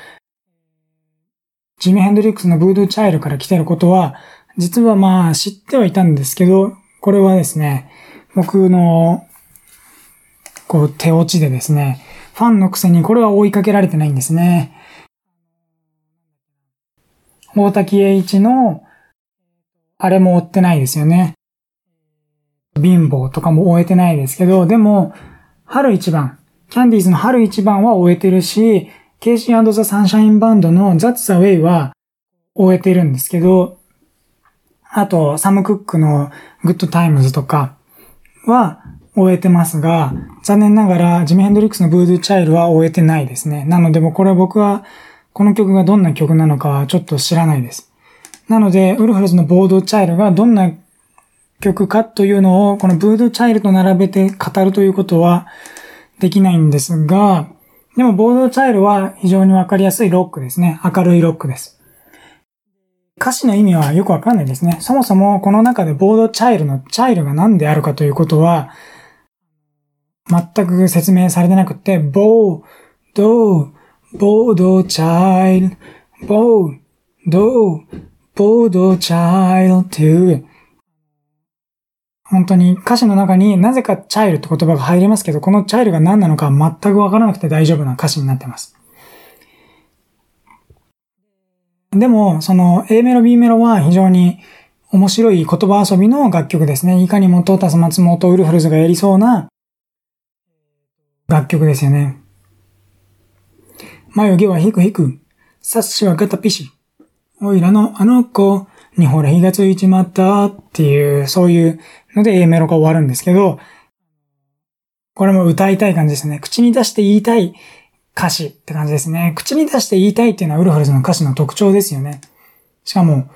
ジミ・ヘンドリックスの Voodoo Chile から来てることは、実はまあ知ってはいたんですけど、これはですね、僕の、こう、手落ちでですね、ファンのくせにこれは追いかけられてないんですね。大滝栄一の、あれも追ってないですよね。貧乏とかも終えてないですけど、でも、春一番、キャンディーズの春一番は終えてるし、ケイシーザ・サンシャインバンドのザッツ・ザ・ウェイは終えてるんですけど、あと、サム・クックの Good Times とか、覚えてますが、残念ながらジミヘンドリックスの Voodoo Chile は覚えてないですね。なのでもこれ僕はこの曲がどんな曲なのかはちょっと知らないです。なので、ウルフルズの暴動チャイルがどんな曲かというのを、この Voodoo Chile と並べて語るということはできないんですが、でも暴動チャイルは非常にわかりやすいロックですね。明るいロックです。歌詞の意味はよくわかんないですね。そもそもこの中でボードチャイルのチャイルが何であるかということは、全く説明されてなくて、ボード、ボードチャイル、ボード、ボードチャイルっていう、本当に歌詞の中になぜかチャイルって言葉が入りますけど、このチャイルが何なのか全くわからなくて大丈夫な歌詞になってます。でも、その A メロ B メロは非常に面白い言葉遊びの楽曲ですね。いかにもトータス松本ウルフルズがやりそうな楽曲ですよね。眉毛はひくひく、サッシはガタピシ。おいらのあの子にほら火がついちまったっていう、そういうので A メロが終わるんですけど、これも歌いたい感じですね。口に出して言いたい歌詞って感じですね。口に出して言いたいっていうのはウルフルズの歌詞の特徴ですよね。しかも、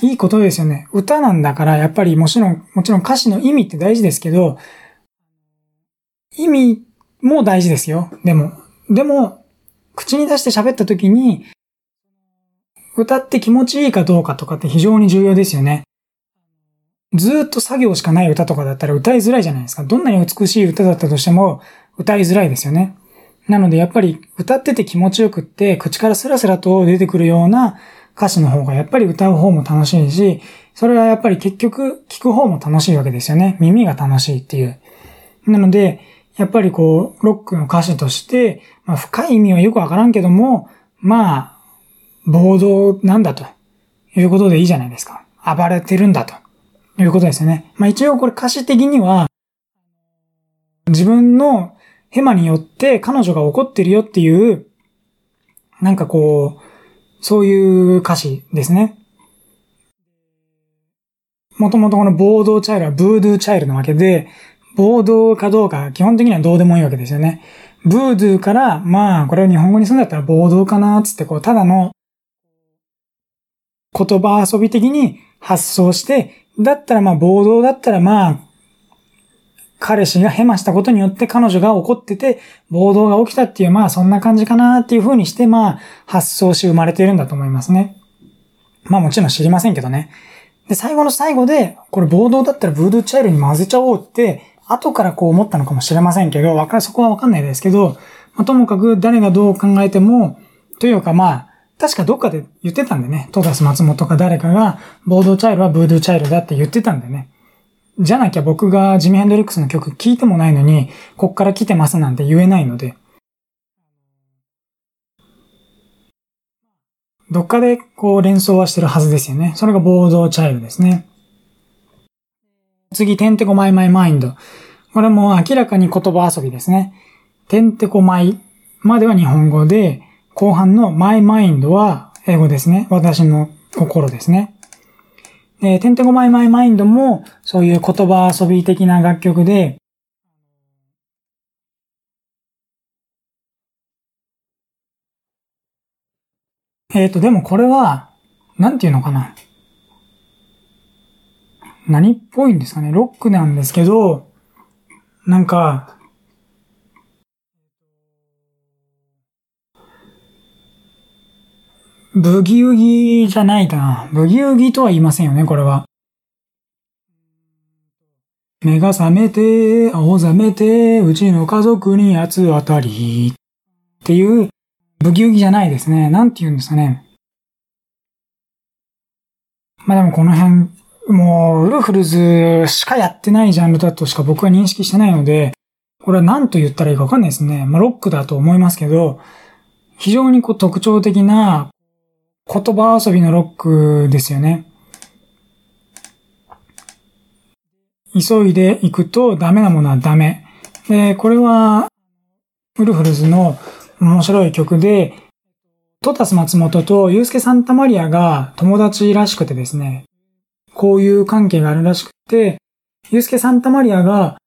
いいことですよね。歌なんだから、やっぱりもちろん、もちろん歌詞の意味って大事ですけど、意味も大事ですよ。でも、でも、口に出して喋った時に、歌って気持ちいいかどうかとかって非常に重要ですよね。ずっと作業しかない歌とかだったら歌いづらいじゃないですか。どんなに美しい歌だったとしても歌いづらいですよね。なのでやっぱり歌ってて気持ちよくって、口からスラスラと出てくるような歌詞の方がやっぱり歌う方も楽しいし、それはやっぱり結局聞く方も楽しいわけですよね。耳が楽しいっていう。なので、やっぱりこう、ロックの歌詞として、まあ深い意味はよくわからんけども、まあ、暴動なんだということでいいじゃないですか。暴れてるんだということですよね。まあ一応これ歌詞的には、自分のヘマによって彼女が怒ってるよっていう、なんかこう、そういう歌詞ですね。もともとこのボードチャイルはブードゥーチャイルなわけで、ボードかどうか基本的にはどうでもいいわけですよね。ブードゥーから、まあ、これを日本語にするんだったらボードかなつって、こう、ただの言葉遊び的に発想して、だったらまあ暴動だったらまあ、彼氏がヘマしたことによって彼女が怒ってて、暴動が起きたっていう、まあそんな感じかなっていう風にして、まあ発想し生まれているんだと思いますね。まあもちろん知りませんけどね。で、最後の最後で、これ暴動だったらブードゥーチャイルに混ぜちゃおうって、後からこう思ったのかもしれませんけど、わかそこはわかんないですけど、まあ、ともかく誰がどう考えても、というかまあ、確かどっかで言ってたんでね、トータス松本か誰かが、暴動チャイルは Voodoo Chile だって言ってたんでね。じゃなきゃ僕がジミヘンドリックスの曲聴いてもないのに、こっから来てますなんて言えないので。どっかでこう連想はしてるはずですよね。それが暴動チャイルですね。次、てんてこまい my mind。これも明らかに言葉遊びですね。てんてこマイまでは日本語で、後半のマイマインドは英語ですね。私の心ですね。で、てんてこマイマイマインドもそういう言葉遊び的な楽曲で、えっ、ー、と、でもこれは、なんていうのかな。何っぽいんですかね。ロックなんですけど、なんか、ブギウギじゃないかな。ブギウギとは言いませんよね、これは。目が覚めて、青ざめて、うちの家族に八つ当たり。っていう、ブギウギじゃないですね。なんて言うんですかね。まあでもこの辺、もう、ウルフルズしかやってないジャンルだとしか僕は認識してないので、これは何と言ったらいいかわかんないですね。まあロックだと思いますけど、非常にこう特徴的な言葉遊びのロックですよね。急いでいくとダメなものはダメ。で、これは、ウルフルズの面白い曲で、トタス松本とユースケ・サンタマリアが友達らしくてですね、こういう関係があるらしくて、ユースケ・サンタマリアが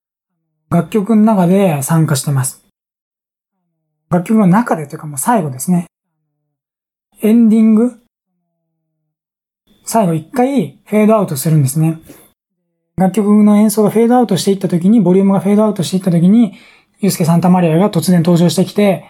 楽曲の中で参加してます。楽曲の中でというかもう最後ですね。エンディング？最後一回フェードアウトするんですね。楽曲の演奏がフェードアウトしていった時に、ボリュームがフェードアウトしていった時に、ユースケ・サンタマリアが突然登場してきて、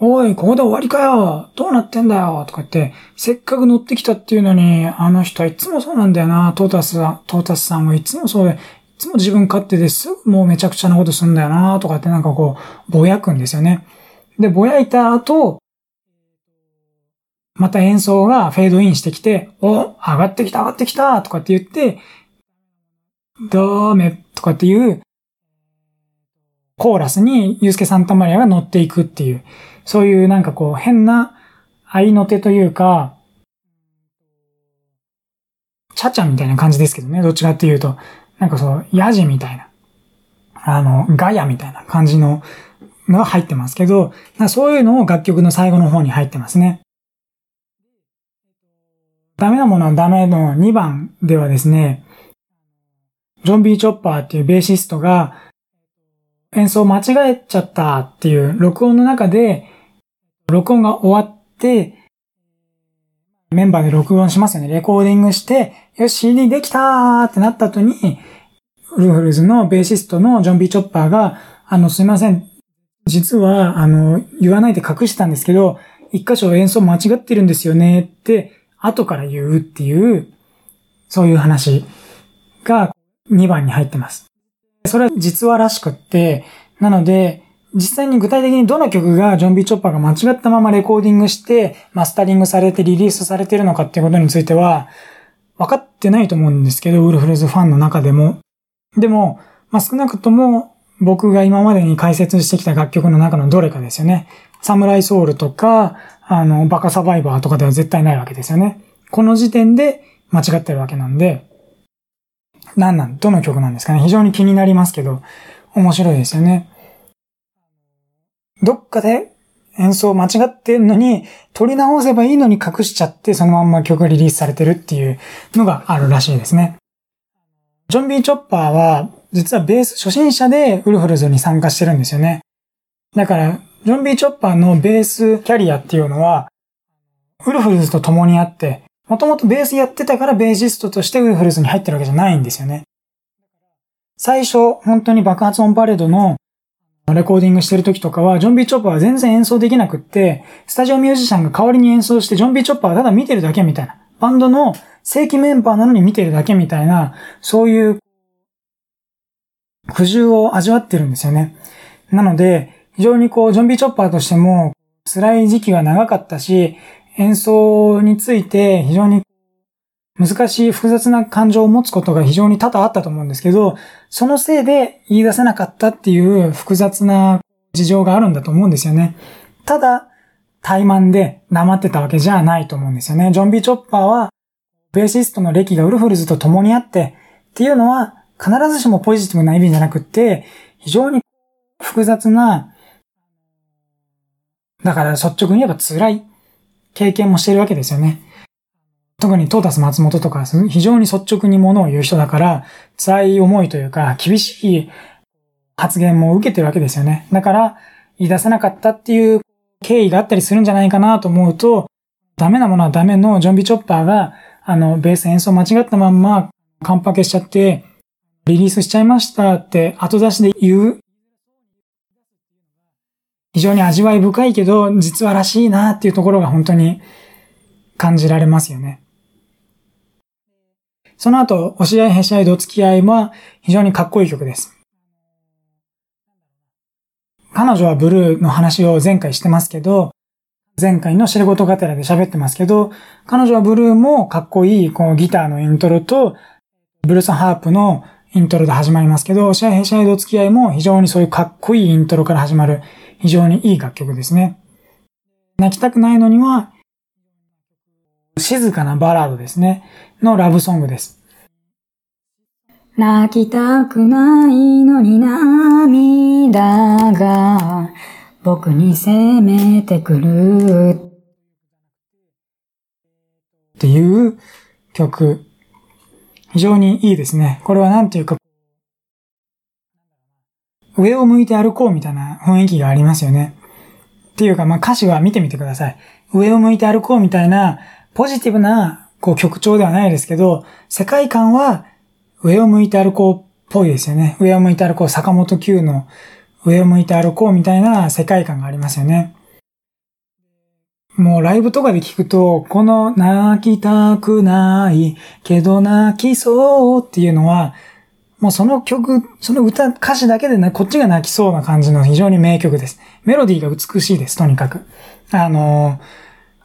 おい、ここで終わりかよ！どうなってんだよ！とか言って、せっかく乗ってきたっていうのに、あの人はいつもそうなんだよな、トータスは、トータスさんはいつもそうで、いつも自分勝手ですぐもうめちゃくちゃなことすんだよな、とかってなんかこう、ぼやくんですよね。で、ぼやいた後、また演奏がフェードインしてきて、お、上がってきた、上がってきたとかって言って、ダーメとかっていう、コーラスにユースケ・サンタマリアが乗っていくっていう、そういうなんかこう変な合いの手というか、チャチャみたいな感じですけどね、どっちかっていうと、なんかそう、ヤジみたいな、あの、ガヤみたいな感じののが入ってますけど、そういうのを楽曲の最後の方に入ってますね。ダメなものはダメの2番ではですね、ジョン・ビー・チョッパーっていうベーシストが演奏間違えちゃったっていう録音の中で、録音が終わって、メンバーで録音しますよね。レコーディングして、よし、CD できたーってなった後に、ウルフルズのベーシストのジョン・ビー・チョッパーが、あの、すいません。実は、あの、言わないで隠してたんですけど、一箇所演奏間違ってるんですよねって後から言うっていう、そういう話が2番に入ってます。それは実話らしくって、なので、実際に具体的にどの曲がジョン・ビー・チョッパーが間違ったままレコーディングして、マスタリングされてリリースされてるのかっていうことについては、分かってないと思うんですけど、ウルフルズファンの中でも。でも、まあ、少なくとも僕が今までに解説してきた楽曲の中のどれかですよね。サムライソウルとか、あの、バカサバイバーとかでは絶対ないわけですよね。この時点で間違ってるわけなんで、何なん、どの曲なんですかね非常に気になりますけど、面白いですよね。どっかで演奏間違ってんのに、取り直せばいいのに隠しちゃって、そのまんま曲がリリースされてるっていうのがあるらしいですね。ジョン・ビー・チョッパーは、実はベース初心者でウルフルズに参加してるんですよね。だから、ジョン・ビー・チョッパーのベースキャリアっていうのは、ウルフルズと共にあって、もともとベースやってたからベーシストとしてウルフルズに入ってるわけじゃないんですよね。最初、本当に爆発音パレードのレコーディングしてる時とかは、ジョン・ビー・チョッパーは全然演奏できなくって、スタジオミュージシャンが代わりに演奏して、ジョン・ビー・チョッパーはただ見てるだけみたいな。バンドの正規メンバーなのに見てるだけみたいな、そういう苦渋を味わってるんですよね。なので、非常にこう、ジョン・ビー・チョッパーとしても、辛い時期は長かったし、演奏について非常に難しい複雑な感情を持つことが非常に多々あったと思うんですけど、そのせいで言い出せなかったっていう複雑な事情があるんだと思うんですよね。ただ、怠慢で黙ってたわけじゃないと思うんですよね。ジョン・ビー・チョッパーは、ベーシストの歴がウルフルズと共にあって、っていうのは必ずしもポジティブな意味じゃなくって、非常に複雑な、だから率直に言えば辛い経験もしてるわけですよね。特にトータス松本とか非常に率直に物を言う人だから、辛い思いというか、厳しい発言も受けてるわけですよね。だから、言い出せなかったっていう経緯があったりするんじゃないかなと思うと、ダメなものはダメのジョンビチョッパーが、あの、ベース演奏間違ったまんま、カンパケしちゃって、リリースしちゃいましたって後出しで言う。非常に味わい深いけど、実はらしいなっていうところが本当に感じられますよね。その後、押し合いへし合いどつき合いは非常にかっこいい曲です。彼女はブルーの話を前回してますけど、前回の知ることがてらで喋ってますけど、彼女はブルーもかっこいいこのギターのイントロと、ブルースハープのイントロで始まりますけど、シャイヘシャイド付き合いも非常にそういうかっこいいイントロから始まる非常にいい楽曲ですね。泣きたくないのには、静かなバラードですね。のラブソングです。泣きたくないのに涙が僕に攻めてくる。っていう曲。非常にいいですね。これはなんていうか、上を向いて歩こうみたいな雰囲気がありますよね。っていうか、まあ、歌詞は見てみてください。上を向いて歩こうみたいな、ポジティブな、こう曲調ではないですけど、世界観は上を向いて歩こうっぽいですよね。上を向いて歩こう、坂本九の上を向いて歩こうみたいな世界観がありますよね。もうライブとかで聞くと、この泣きたくないけど泣きそうっていうのは、もうその曲、その歌、歌詞だけでね、こっちが泣きそうな感じの非常に名曲です。メロディーが美しいです、とにかく。あの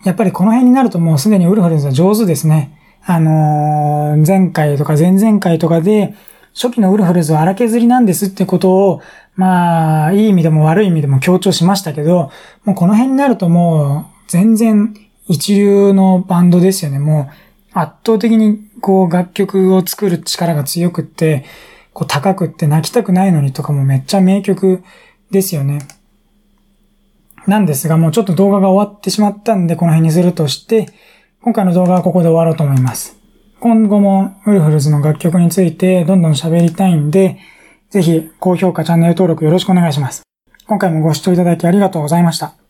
ー、やっぱりこの辺になるともうすでにウルフルズは上手ですね。あのー、前回とか前々回とかで、初期のウルフルズは荒削りなんですってことを、まあ、いい意味でも悪い意味でも強調しましたけど、もうこの辺になるともう、全然一流のバンドですよね。もう、圧倒的にこう楽曲を作る力が強くって、こう高くって泣きたくないのにとかもめっちゃ名曲ですよね。なんですが、もうちょっと動画が終わってしまったんで、この辺にするとして、今回の動画はここで終わろうと思います。今後もウルフルズの楽曲についてどんどん喋りたいんで、ぜひ高評価、チャンネル登録よろしくお願いします。今回もご視聴いただきありがとうございました。